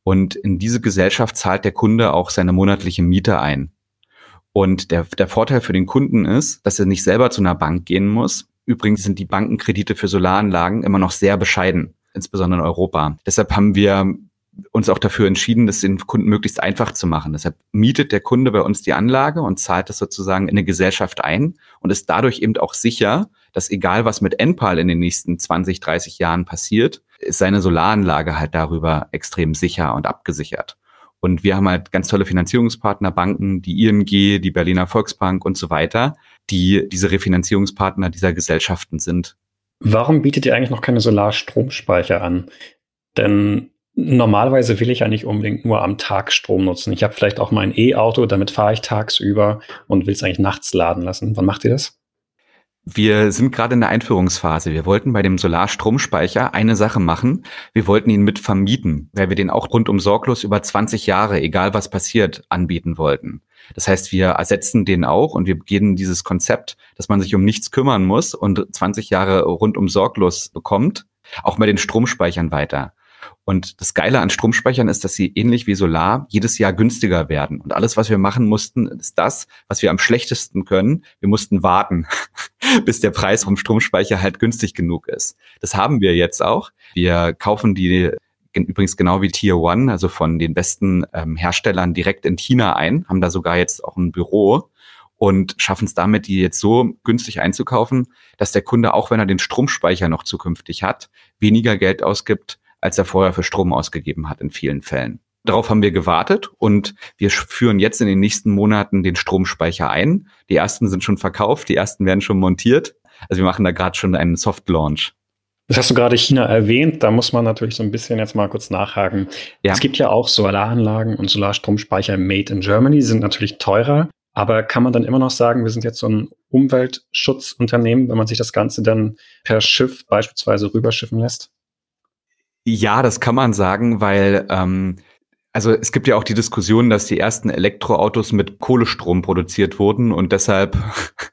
Und in diese Gesellschaft zahlt der Kunde auch seine monatliche Miete ein. Und der, der Vorteil für den Kunden ist, dass er nicht selber zu einer Bank gehen muss. Übrigens sind die Bankenkredite für Solaranlagen immer noch sehr bescheiden, insbesondere in Europa. Deshalb haben wir uns auch dafür entschieden, das den Kunden möglichst einfach zu machen. Deshalb mietet der Kunde bei uns die Anlage und zahlt das sozusagen in eine Gesellschaft ein und ist dadurch eben auch sicher, dass egal was mit Enpal in den nächsten 20, 30 Jahren passiert, ist seine Solaranlage halt darüber extrem sicher und abgesichert. Und wir haben halt ganz tolle Finanzierungspartner, Banken, die ING, die Berliner Volksbank und so weiter, die diese Refinanzierungspartner dieser Gesellschaften sind. Warum bietet ihr eigentlich noch keine Solarstromspeicher an? Denn Normalerweise will ich ja nicht unbedingt nur am Tag Strom nutzen. Ich habe vielleicht auch mein E-Auto, damit fahre ich tagsüber und will es eigentlich nachts laden lassen. Wann macht ihr das? Wir sind gerade in der Einführungsphase. Wir wollten bei dem Solarstromspeicher eine Sache machen. Wir wollten ihn mit vermieten, weil wir den auch rundum sorglos über 20 Jahre, egal was passiert, anbieten wollten. Das heißt, wir ersetzen den auch und wir gehen dieses Konzept, dass man sich um nichts kümmern muss und 20 Jahre rundum sorglos bekommt, auch bei den Stromspeichern weiter. Und das Geile an Stromspeichern ist, dass sie ähnlich wie Solar jedes Jahr günstiger werden. Und alles, was wir machen mussten, ist das, was wir am schlechtesten können. Wir mussten warten, *laughs* bis der Preis vom Stromspeicher halt günstig genug ist. Das haben wir jetzt auch. Wir kaufen die übrigens genau wie Tier One, also von den besten ähm, Herstellern direkt in China ein, haben da sogar jetzt auch ein Büro und schaffen es damit, die jetzt so günstig einzukaufen, dass der Kunde, auch wenn er den Stromspeicher noch zukünftig hat, weniger Geld ausgibt, als er vorher für Strom ausgegeben hat in vielen Fällen. Darauf haben wir gewartet und wir führen jetzt in den nächsten Monaten den Stromspeicher ein. Die ersten sind schon verkauft, die ersten werden schon montiert. Also wir machen da gerade schon einen Soft Launch. Das hast du gerade China erwähnt, da muss man natürlich so ein bisschen jetzt mal kurz nachhaken. Ja. Es gibt ja auch Solaranlagen und Solarstromspeicher made in Germany, sind natürlich teurer, aber kann man dann immer noch sagen, wir sind jetzt so ein Umweltschutzunternehmen, wenn man sich das Ganze dann per Schiff beispielsweise rüberschiffen lässt? Ja, das kann man sagen, weil ähm, also es gibt ja auch die Diskussion, dass die ersten Elektroautos mit Kohlestrom produziert wurden und deshalb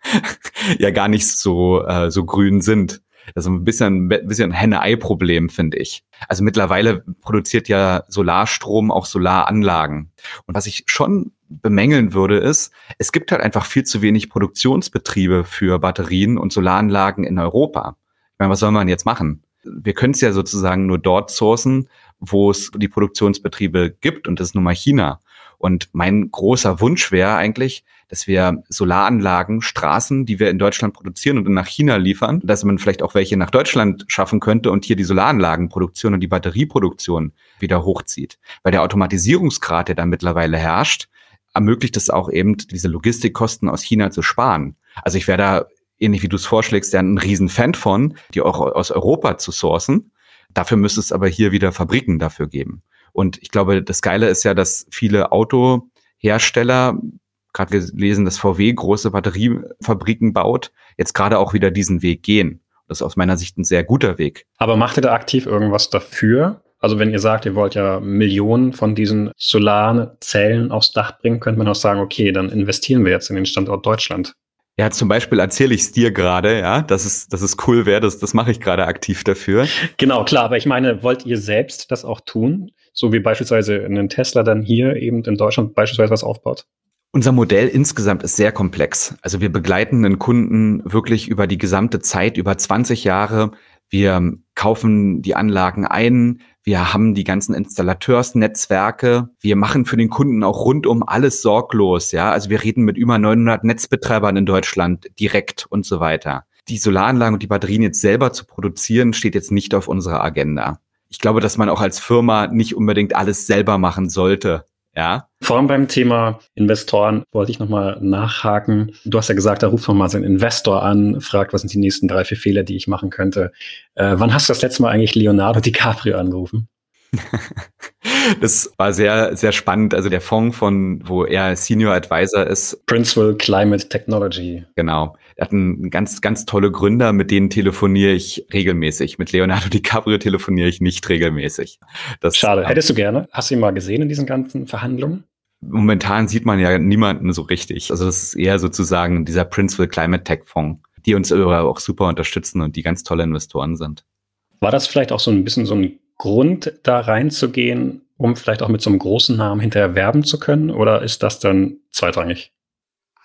*laughs* ja gar nicht so äh, so grün sind. Das ist ein bisschen, ein bisschen Henne-Ei-Problem, finde ich. Also mittlerweile produziert ja Solarstrom auch Solaranlagen. Und was ich schon bemängeln würde, ist, es gibt halt einfach viel zu wenig Produktionsbetriebe für Batterien und Solaranlagen in Europa. Ich meine, was soll man jetzt machen? Wir können es ja sozusagen nur dort sourcen, wo es die Produktionsbetriebe gibt und das ist nun mal China. Und mein großer Wunsch wäre eigentlich, dass wir Solaranlagen, Straßen, die wir in Deutschland produzieren und nach China liefern, dass man vielleicht auch welche nach Deutschland schaffen könnte und hier die Solaranlagenproduktion und die Batterieproduktion wieder hochzieht. Weil der Automatisierungsgrad, der da mittlerweile herrscht, ermöglicht es auch eben, diese Logistikkosten aus China zu sparen. Also ich wäre da, ähnlich wie du es vorschlägst, ja ein Riesenfan von, die auch aus Europa zu sourcen. Dafür müsste es aber hier wieder Fabriken dafür geben. Und ich glaube, das Geile ist ja, dass viele Autohersteller gerade gelesen, dass VW große Batteriefabriken baut, jetzt gerade auch wieder diesen Weg gehen. Das ist aus meiner Sicht ein sehr guter Weg. Aber macht ihr da aktiv irgendwas dafür? Also wenn ihr sagt, ihr wollt ja Millionen von diesen Solarzellen aufs Dach bringen, könnte man auch sagen, okay, dann investieren wir jetzt in den Standort Deutschland. Ja, zum Beispiel erzähle ich es dir gerade, ja, dass es, dass es cool wäre, das, das mache ich gerade aktiv dafür. Genau, klar, aber ich meine, wollt ihr selbst das auch tun? So wie beispielsweise ein Tesla dann hier eben in Deutschland beispielsweise was aufbaut? Unser Modell insgesamt ist sehr komplex. Also wir begleiten den Kunden wirklich über die gesamte Zeit, über 20 Jahre. Wir kaufen die Anlagen ein. Wir haben die ganzen Installateursnetzwerke. Wir machen für den Kunden auch rundum alles sorglos. Ja, also wir reden mit über 900 Netzbetreibern in Deutschland direkt und so weiter. Die Solaranlagen und die Batterien jetzt selber zu produzieren, steht jetzt nicht auf unserer Agenda. Ich glaube, dass man auch als Firma nicht unbedingt alles selber machen sollte. Ja. Vor allem beim Thema Investoren wollte ich nochmal nachhaken. Du hast ja gesagt, da ruft man mal seinen Investor an, fragt, was sind die nächsten drei, vier Fehler, die ich machen könnte. Äh, wann hast du das letzte Mal eigentlich Leonardo DiCaprio angerufen? *laughs* das war sehr, sehr spannend. Also der Fonds von, wo er Senior Advisor ist. Principal Climate Technology. Genau. Er hat einen ganz, ganz tolle Gründer, mit denen telefoniere ich regelmäßig. Mit Leonardo *laughs* DiCaprio telefoniere ich nicht regelmäßig. Das, Schade. Hättest du gerne? Hast du ihn mal gesehen in diesen ganzen Verhandlungen? Momentan sieht man ja niemanden so richtig. Also das ist eher sozusagen dieser Principal Climate Tech Fonds, die uns auch super unterstützen und die ganz tolle Investoren sind. War das vielleicht auch so ein bisschen so ein Grund, da reinzugehen, um vielleicht auch mit so einem großen Namen hinterher werben zu können? Oder ist das dann zweitrangig?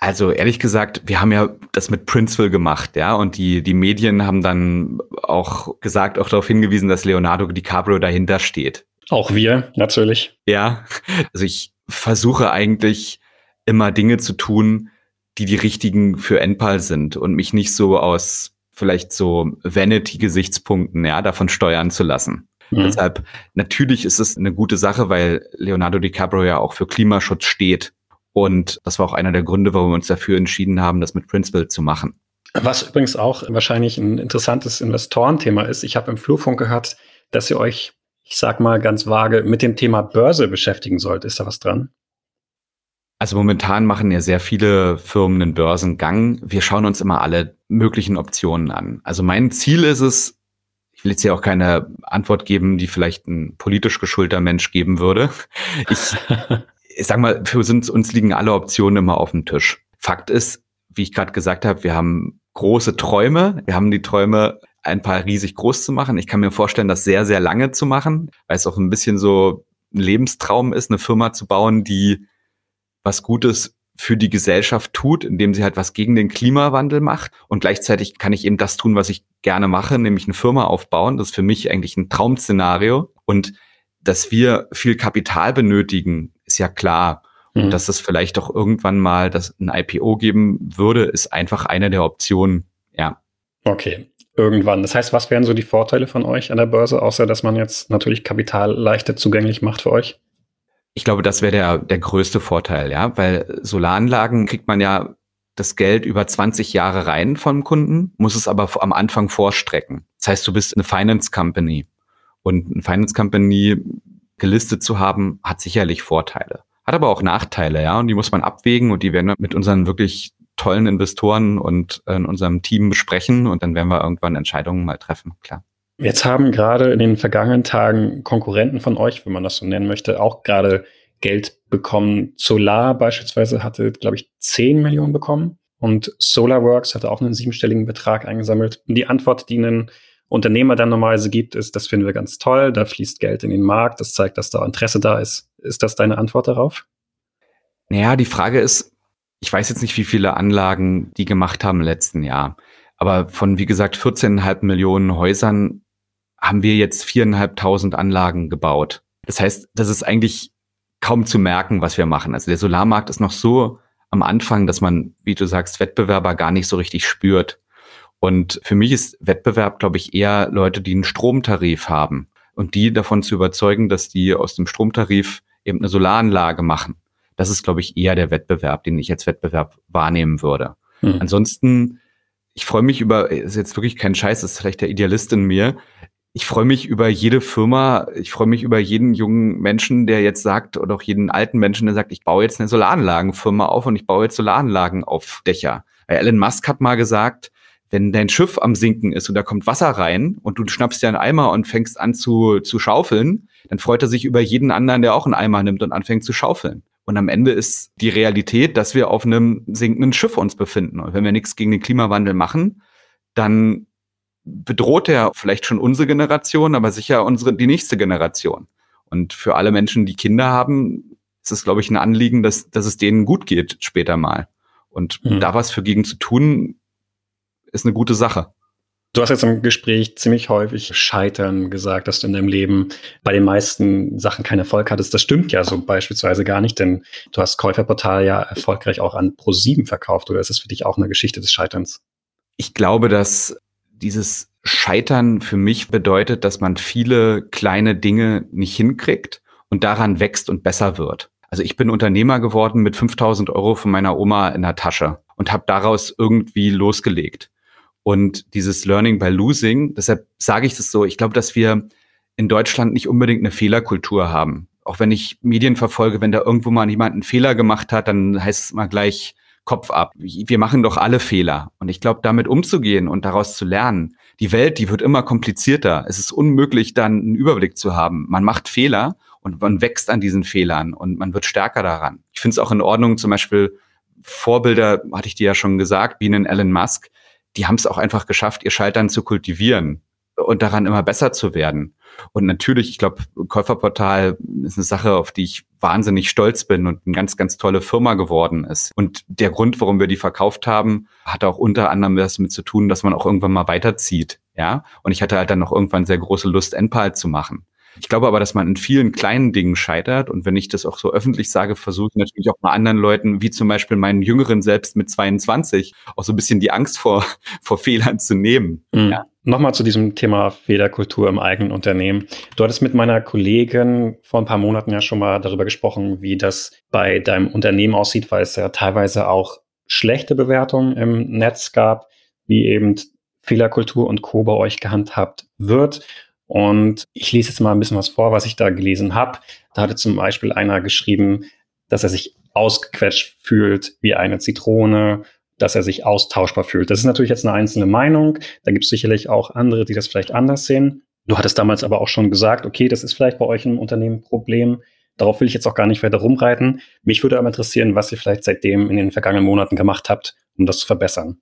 Also ehrlich gesagt, wir haben ja das mit Princeville gemacht, ja, und die, die Medien haben dann auch gesagt, auch darauf hingewiesen, dass Leonardo DiCaprio dahinter steht. Auch wir, natürlich. Ja, also ich versuche eigentlich immer Dinge zu tun, die die richtigen für Enpal sind und mich nicht so aus vielleicht so Vanity-Gesichtspunkten, ja, davon steuern zu lassen. Mhm. Deshalb, natürlich ist es eine gute Sache, weil Leonardo DiCaprio ja auch für Klimaschutz steht. Und das war auch einer der Gründe, warum wir uns dafür entschieden haben, das mit Princeville zu machen. Was übrigens auch wahrscheinlich ein interessantes Investorenthema ist. Ich habe im Flurfunk gehört, dass ihr euch, ich sag mal ganz vage, mit dem Thema Börse beschäftigen sollt. Ist da was dran? Also momentan machen ja sehr viele Firmen einen Börsengang. Wir schauen uns immer alle möglichen Optionen an. Also mein Ziel ist es, will jetzt hier auch keine Antwort geben, die vielleicht ein politisch geschulter Mensch geben würde. Ich, *laughs* ich sag mal, für uns, uns liegen alle Optionen immer auf dem Tisch. Fakt ist, wie ich gerade gesagt habe, wir haben große Träume. Wir haben die Träume, ein paar riesig groß zu machen. Ich kann mir vorstellen, das sehr, sehr lange zu machen, weil es auch ein bisschen so ein Lebenstraum ist, eine Firma zu bauen, die was Gutes für die Gesellschaft tut, indem sie halt was gegen den Klimawandel macht. Und gleichzeitig kann ich eben das tun, was ich gerne mache, nämlich eine Firma aufbauen. Das ist für mich eigentlich ein Traum-Szenario. Und dass wir viel Kapital benötigen, ist ja klar. Und mhm. dass es vielleicht auch irgendwann mal das ein IPO geben würde, ist einfach eine der Optionen. Ja. Okay. Irgendwann. Das heißt, was wären so die Vorteile von euch an der Börse, außer dass man jetzt natürlich Kapital leichter zugänglich macht für euch? Ich glaube, das wäre der, der größte Vorteil, ja, weil Solaranlagen kriegt man ja das Geld über 20 Jahre rein vom Kunden, muss es aber am Anfang vorstrecken. Das heißt, du bist eine Finance Company und eine Finance Company gelistet zu haben, hat sicherlich Vorteile. Hat aber auch Nachteile, ja, und die muss man abwägen und die werden wir mit unseren wirklich tollen Investoren und äh, in unserem Team besprechen und dann werden wir irgendwann Entscheidungen mal treffen, klar. Jetzt haben gerade in den vergangenen Tagen Konkurrenten von euch, wenn man das so nennen möchte, auch gerade Geld bekommen. Solar beispielsweise hatte, glaube ich, 10 Millionen bekommen und SolarWorks hatte auch einen siebenstelligen Betrag eingesammelt. Und die Antwort, die ein Unternehmer dann normalerweise gibt, ist, das finden wir ganz toll, da fließt Geld in den Markt, das zeigt, dass da Interesse da ist. Ist das deine Antwort darauf? Naja, die Frage ist, ich weiß jetzt nicht, wie viele Anlagen die gemacht haben im letzten Jahr. Aber von, wie gesagt, 14,5 Millionen Häusern haben wir jetzt 4.500 Anlagen gebaut. Das heißt, das ist eigentlich kaum zu merken, was wir machen. Also der Solarmarkt ist noch so am Anfang, dass man, wie du sagst, Wettbewerber gar nicht so richtig spürt. Und für mich ist Wettbewerb, glaube ich, eher Leute, die einen Stromtarif haben und die davon zu überzeugen, dass die aus dem Stromtarif eben eine Solaranlage machen. Das ist, glaube ich, eher der Wettbewerb, den ich als Wettbewerb wahrnehmen würde. Hm. Ansonsten, ich freue mich über, ist jetzt wirklich kein Scheiß, ist vielleicht der Idealist in mir. Ich freue mich über jede Firma, ich freue mich über jeden jungen Menschen, der jetzt sagt, oder auch jeden alten Menschen, der sagt, ich baue jetzt eine Solaranlagenfirma auf und ich baue jetzt Solaranlagen auf Dächer. Elon Musk hat mal gesagt, wenn dein Schiff am Sinken ist und da kommt Wasser rein und du schnappst dir einen Eimer und fängst an zu, zu schaufeln, dann freut er sich über jeden anderen, der auch einen Eimer nimmt und anfängt zu schaufeln. Und am Ende ist die Realität, dass wir auf einem sinkenden Schiff uns befinden. Und wenn wir nichts gegen den Klimawandel machen, dann bedroht er vielleicht schon unsere Generation, aber sicher unsere, die nächste Generation. Und für alle Menschen, die Kinder haben, ist es, glaube ich, ein Anliegen, dass, dass es denen gut geht später mal. Und mhm. da was für gegen zu tun, ist eine gute Sache. Du hast jetzt im Gespräch ziemlich häufig Scheitern gesagt, dass du in deinem Leben bei den meisten Sachen keinen Erfolg hattest. Das stimmt ja so beispielsweise gar nicht, denn du hast Käuferportal ja erfolgreich auch an Pro7 verkauft oder ist es für dich auch eine Geschichte des Scheiterns? Ich glaube, dass dieses Scheitern für mich bedeutet, dass man viele kleine Dinge nicht hinkriegt und daran wächst und besser wird. Also ich bin Unternehmer geworden mit 5000 Euro von meiner Oma in der Tasche und habe daraus irgendwie losgelegt. Und dieses Learning by Losing, deshalb sage ich das so, ich glaube, dass wir in Deutschland nicht unbedingt eine Fehlerkultur haben. Auch wenn ich Medien verfolge, wenn da irgendwo mal jemand einen Fehler gemacht hat, dann heißt es mal gleich Kopf ab. Wir machen doch alle Fehler. Und ich glaube, damit umzugehen und daraus zu lernen, die Welt, die wird immer komplizierter. Es ist unmöglich, dann einen Überblick zu haben. Man macht Fehler und man wächst an diesen Fehlern und man wird stärker daran. Ich finde es auch in Ordnung, zum Beispiel Vorbilder, hatte ich dir ja schon gesagt, wie einen Elon Musk, die haben es auch einfach geschafft, ihr Scheitern zu kultivieren und daran immer besser zu werden. Und natürlich, ich glaube, Käuferportal ist eine Sache, auf die ich wahnsinnig stolz bin und eine ganz, ganz tolle Firma geworden ist. Und der Grund, warum wir die verkauft haben, hat auch unter anderem das damit zu tun, dass man auch irgendwann mal weiterzieht. Ja. Und ich hatte halt dann noch irgendwann sehr große Lust, Endpal zu machen. Ich glaube aber, dass man in vielen kleinen Dingen scheitert. Und wenn ich das auch so öffentlich sage, versuche ich natürlich auch mal anderen Leuten, wie zum Beispiel meinen Jüngeren selbst mit 22, auch so ein bisschen die Angst vor, *laughs* vor Fehlern zu nehmen. Mhm. Ja. Nochmal zu diesem Thema Fehlerkultur im eigenen Unternehmen. Du hattest mit meiner Kollegin vor ein paar Monaten ja schon mal darüber gesprochen, wie das bei deinem Unternehmen aussieht, weil es ja teilweise auch schlechte Bewertungen im Netz gab, wie eben Fehlerkultur und Co. bei euch gehandhabt wird. Und ich lese jetzt mal ein bisschen was vor, was ich da gelesen habe. Da hatte zum Beispiel einer geschrieben, dass er sich ausgequetscht fühlt wie eine Zitrone, dass er sich austauschbar fühlt. Das ist natürlich jetzt eine einzelne Meinung. Da gibt es sicherlich auch andere, die das vielleicht anders sehen. Du hattest damals aber auch schon gesagt, okay, das ist vielleicht bei euch im Unternehmen ein Problem. Darauf will ich jetzt auch gar nicht weiter rumreiten. Mich würde aber interessieren, was ihr vielleicht seitdem in den vergangenen Monaten gemacht habt, um das zu verbessern.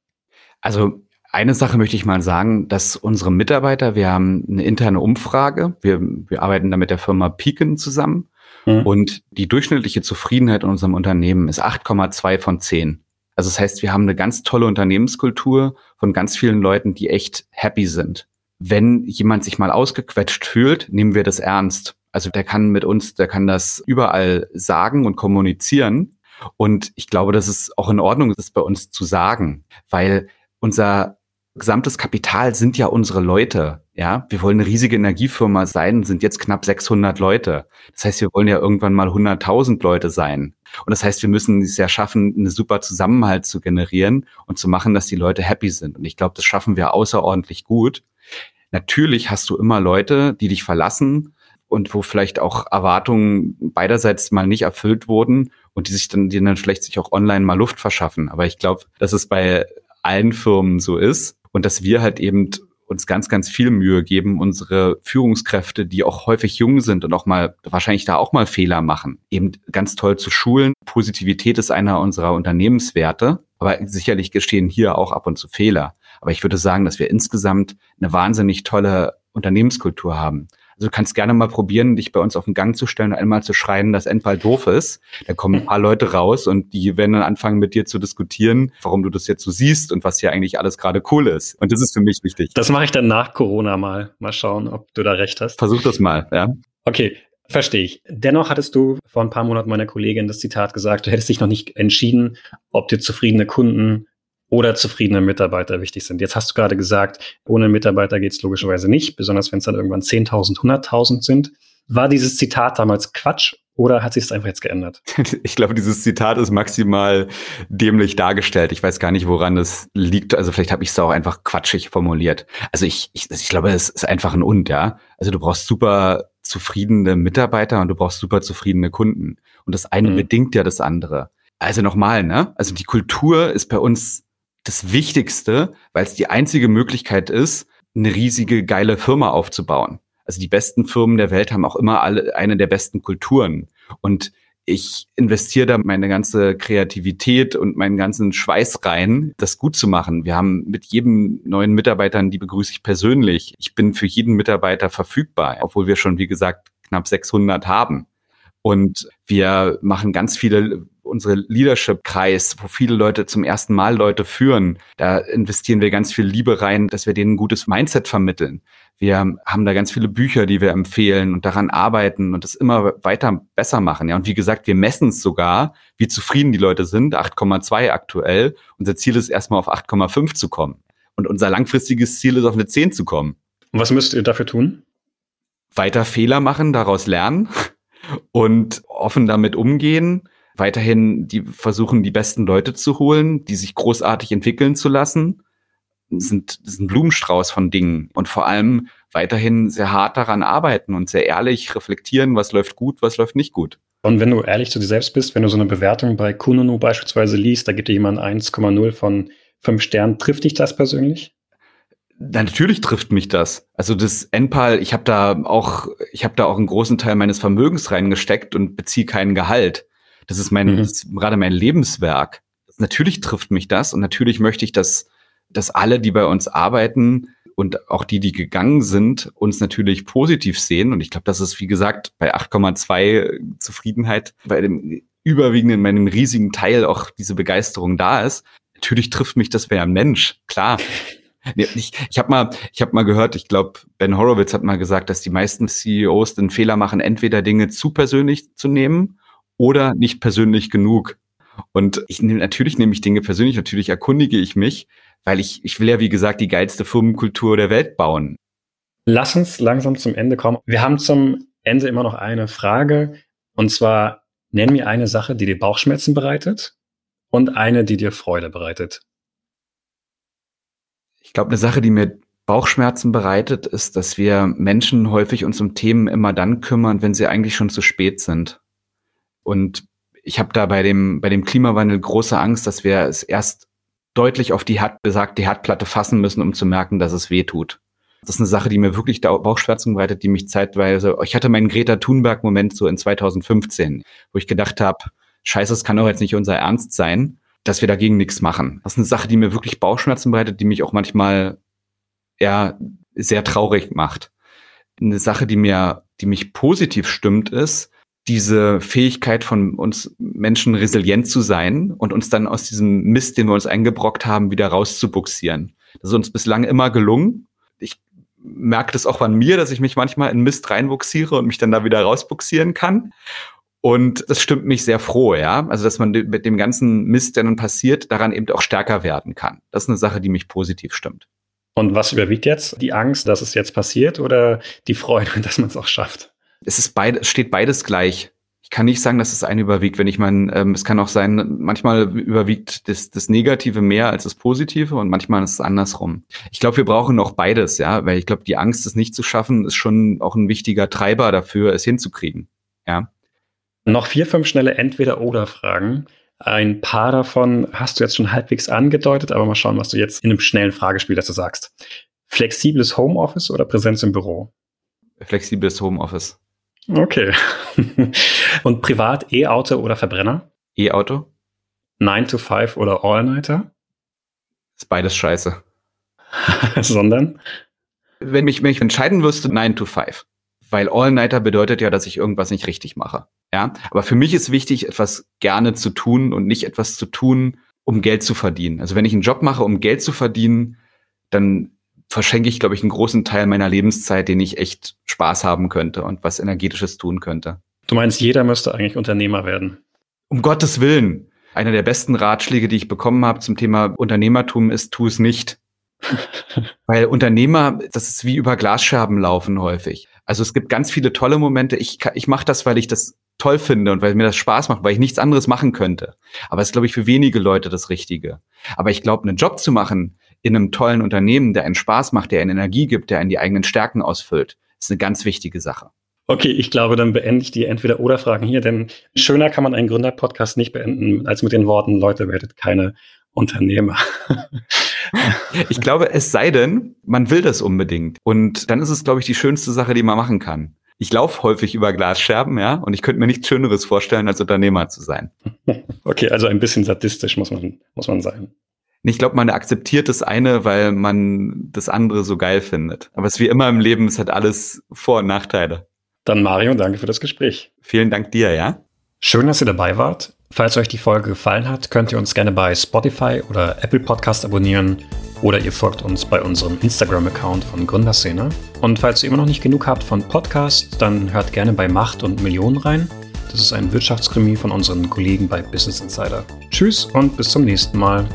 Also eine Sache möchte ich mal sagen, dass unsere Mitarbeiter, wir haben eine interne Umfrage, wir, wir arbeiten da mit der Firma Peaken zusammen mhm. und die durchschnittliche Zufriedenheit in unserem Unternehmen ist 8,2 von 10. Also das heißt, wir haben eine ganz tolle Unternehmenskultur von ganz vielen Leuten, die echt happy sind. Wenn jemand sich mal ausgequetscht fühlt, nehmen wir das ernst. Also der kann mit uns, der kann das überall sagen und kommunizieren. Und ich glaube, dass es auch in Ordnung ist, das bei uns zu sagen, weil unser gesamtes Kapital sind ja unsere Leute. Ja, wir wollen eine riesige Energiefirma sein, sind jetzt knapp 600 Leute. Das heißt, wir wollen ja irgendwann mal 100.000 Leute sein. Und das heißt, wir müssen es ja schaffen, eine super Zusammenhalt zu generieren und zu machen, dass die Leute happy sind. Und ich glaube, das schaffen wir außerordentlich gut. Natürlich hast du immer Leute, die dich verlassen und wo vielleicht auch Erwartungen beiderseits mal nicht erfüllt wurden und die sich dann, die dann vielleicht sich auch online mal Luft verschaffen. Aber ich glaube, dass es bei allen Firmen so ist und dass wir halt eben uns ganz, ganz viel Mühe geben, unsere Führungskräfte, die auch häufig jung sind und auch mal wahrscheinlich da auch mal Fehler machen, eben ganz toll zu schulen. Positivität ist einer unserer Unternehmenswerte. Aber sicherlich geschehen hier auch ab und zu Fehler. Aber ich würde sagen, dass wir insgesamt eine wahnsinnig tolle Unternehmenskultur haben. Also du kannst gerne mal probieren, dich bei uns auf den Gang zu stellen und einmal zu schreien, dass Endball doof ist. Da kommen ein paar Leute raus und die werden dann anfangen mit dir zu diskutieren, warum du das jetzt so siehst und was hier eigentlich alles gerade cool ist. Und das ist für mich wichtig. Das mache ich dann nach Corona mal. Mal schauen, ob du da recht hast. Versuch das mal, ja. Okay, Verstehe ich. Dennoch hattest du vor ein paar Monaten meiner Kollegin das Zitat gesagt, du hättest dich noch nicht entschieden, ob dir zufriedene Kunden oder zufriedene Mitarbeiter wichtig sind. Jetzt hast du gerade gesagt, ohne Mitarbeiter geht es logischerweise nicht, besonders wenn es dann irgendwann 10.000, 100.000 sind. War dieses Zitat damals Quatsch oder hat sich es einfach jetzt geändert? *laughs* Ich glaube, dieses Zitat ist maximal dämlich dargestellt. Ich weiß gar nicht, woran es liegt. Also vielleicht habe ich es auch einfach quatschig formuliert. Also ich, ich, ich glaube, es ist einfach ein Und, ja. Also du brauchst super zufriedene Mitarbeiter und du brauchst super zufriedene Kunden. Und das eine mhm. bedingt ja das andere. Also nochmal, ne? Also die Kultur ist bei uns das Wichtigste, weil es die einzige Möglichkeit ist, eine riesige, geile Firma aufzubauen. Also die besten Firmen der Welt haben auch immer alle eine der besten Kulturen. Und ich investiere da meine ganze Kreativität und meinen ganzen Schweiß rein, das gut zu machen. Wir haben mit jedem neuen Mitarbeitern, die begrüße ich persönlich. Ich bin für jeden Mitarbeiter verfügbar, obwohl wir schon, wie gesagt, knapp 600 haben. Und wir machen ganz viele unsere Leadership-Kreis, wo viele Leute zum ersten Mal Leute führen. Da investieren wir ganz viel Liebe rein, dass wir denen ein gutes Mindset vermitteln. Wir haben da ganz viele Bücher, die wir empfehlen und daran arbeiten und das immer weiter besser machen. Ja, und wie gesagt, wir messen es sogar, wie zufrieden die Leute sind. 8,2 aktuell. Unser Ziel ist erstmal auf 8,5 zu kommen. Und unser langfristiges Ziel ist auf eine 10 zu kommen. Und was müsst ihr dafür tun? Weiter Fehler machen, daraus lernen und offen damit umgehen. Weiterhin die versuchen, die besten Leute zu holen, die sich großartig entwickeln zu lassen sind, ist ein Blumenstrauß von Dingen und vor allem weiterhin sehr hart daran arbeiten und sehr ehrlich reflektieren, was läuft gut, was läuft nicht gut. Und wenn du ehrlich zu dir selbst bist, wenn du so eine Bewertung bei Kununu beispielsweise liest, da gibt dir jemand 1,0 von 5 Sternen, trifft dich das persönlich? Natürlich trifft mich das. Also das NPAL, ich habe da auch, ich habe da auch einen großen Teil meines Vermögens reingesteckt und beziehe keinen Gehalt. Das ist mein, mhm. das ist gerade mein Lebenswerk. Natürlich trifft mich das und natürlich möchte ich, dass dass alle, die bei uns arbeiten und auch die, die gegangen sind, uns natürlich positiv sehen. Und ich glaube, das ist, wie gesagt, bei 8,2 Zufriedenheit, bei dem überwiegenden, bei einem riesigen Teil auch diese Begeisterung da ist. Natürlich trifft mich das wer ein Mensch, klar. *laughs* Ich, ich habe mal, ich habe mal gehört, ich glaube, Ben Horowitz hat mal gesagt, dass die meisten CEOs den Fehler machen, entweder Dinge zu persönlich zu nehmen oder nicht persönlich genug. Und ich nehme natürlich nehme ich Dinge persönlich, natürlich erkundige ich mich, weil ich, ich will ja, wie gesagt, die geilste Firmenkultur der Welt bauen. Lass uns langsam zum Ende kommen. Wir haben zum Ende immer noch eine Frage. Und zwar, nenn mir eine Sache, die dir Bauchschmerzen bereitet und eine, die dir Freude bereitet. Ich glaube, eine Sache, die mir Bauchschmerzen bereitet, ist, dass wir Menschen häufig uns um Themen immer dann kümmern, wenn sie eigentlich schon zu spät sind. Und ich habe da bei dem, bei dem Klimawandel große Angst, dass wir es erst deutlich auf die Herd, die Herdplatte fassen müssen, um zu merken, dass es weh tut. Das ist eine Sache, die mir wirklich Bauchschmerzen bereitet, die mich zeitweise, ich hatte meinen Greta Thunberg-Moment so in 2015, wo ich gedacht habe, scheiße, es kann doch jetzt nicht unser Ernst sein, dass wir dagegen nichts machen. Das ist eine Sache, die mir wirklich Bauchschmerzen bereitet, die mich auch manchmal eher sehr traurig macht. Eine Sache, die mir, die mich positiv stimmt, ist, diese Fähigkeit von uns Menschen resilient zu sein und uns dann aus diesem Mist, den wir uns eingebrockt haben, wieder rauszubuxieren. Das ist uns bislang immer gelungen. Ich merke das auch an mir, dass ich mich manchmal in Mist reinbuxiere und mich dann da wieder rausbuxieren kann. Und das stimmt mich sehr froh, ja. Also, dass man mit dem ganzen Mist, der nun passiert, daran eben auch stärker werden kann. Das ist eine Sache, die mich positiv stimmt. Und was überwiegt jetzt? Die Angst, dass es jetzt passiert oder die Freude, *laughs* dass man es auch schafft? Es ist beid, steht beides gleich. Ich kann nicht sagen, dass das eine überwiegt, wenn ich mein, ähm, es kann auch sein, manchmal überwiegt das, das Negative mehr als das Positive und manchmal ist es andersrum. Ich glaube, wir brauchen noch beides, ja, weil ich glaube, die Angst, es nicht zu schaffen, ist schon auch ein wichtiger Treiber dafür, es hinzukriegen. Ja. Noch vier, fünf schnelle Entweder-Oder-Fragen. Ein paar davon hast du jetzt schon halbwegs angedeutet, aber mal schauen, was du jetzt in einem schnellen Fragespiel dazu sagst. Flexibles Homeoffice oder Präsenz im Büro? Flexibles Homeoffice. Okay. *laughs* Und privat E-Auto oder Verbrenner? E-Auto. 9 to 5 oder All-Nighter? Ist beides scheiße. *laughs* Sondern? Wenn mich, ich entscheiden müsste, 9 to 5. Weil All-Nighter bedeutet ja, dass ich irgendwas nicht richtig mache. Ja, aber für mich ist wichtig, etwas gerne zu tun und nicht etwas zu tun, um Geld zu verdienen. Also wenn ich einen Job mache, um Geld zu verdienen, dann verschenke ich, glaube ich, einen großen Teil meiner Lebenszeit, den ich echt Spaß haben könnte und was Energetisches tun könnte. Du meinst, jeder müsste eigentlich Unternehmer werden? Um Gottes Willen. Einer der besten Ratschläge, die ich bekommen habe zum Thema Unternehmertum ist, tu es nicht. *laughs* Weil Unternehmer, das ist wie über Glasscherben laufen häufig. Also es gibt ganz viele tolle Momente. Ich, ich mache das, weil ich das toll finde und weil mir das Spaß macht, weil ich nichts anderes machen könnte. Aber es ist, glaube ich, für wenige Leute das Richtige. Aber ich glaube, einen Job zu machen in einem tollen Unternehmen, der einen Spaß macht, der einen Energie gibt, der einen die eigenen Stärken ausfüllt, ist eine ganz wichtige Sache. Okay, ich glaube, dann beende ich die Entweder-Oder-Fragen hier, denn schöner kann man einen Gründer-Podcast nicht beenden, als mit den Worten, Leute, werdet keine Unternehmer. *laughs* ich glaube, es sei denn, man will das unbedingt. Und dann ist es, glaube ich, die schönste Sache, die man machen kann. Ich laufe häufig über Glasscherben, ja, und ich könnte mir nichts Schöneres vorstellen, als Unternehmer zu sein. *laughs* Okay, also ein bisschen sadistisch muss man, muss man sein. Ich glaube, man akzeptiert das eine, weil man das andere so geil findet. Aber es ist wie immer im Leben, es hat alles Vor- und Nachteile. Dann Mario, danke für das Gespräch. Vielen Dank dir, ja. Schön, dass ihr dabei wart. Falls euch die Folge gefallen hat, könnt ihr uns gerne bei Spotify oder Apple Podcast abonnieren oder ihr folgt uns bei unserem Instagram-Account von Gründerszene. Und falls ihr immer noch nicht genug habt von Podcasts, dann hört gerne bei Macht und Millionen rein. Das ist ein Wirtschaftskrimi von unseren Kollegen bei Business Insider. Tschüss und bis zum nächsten Mal.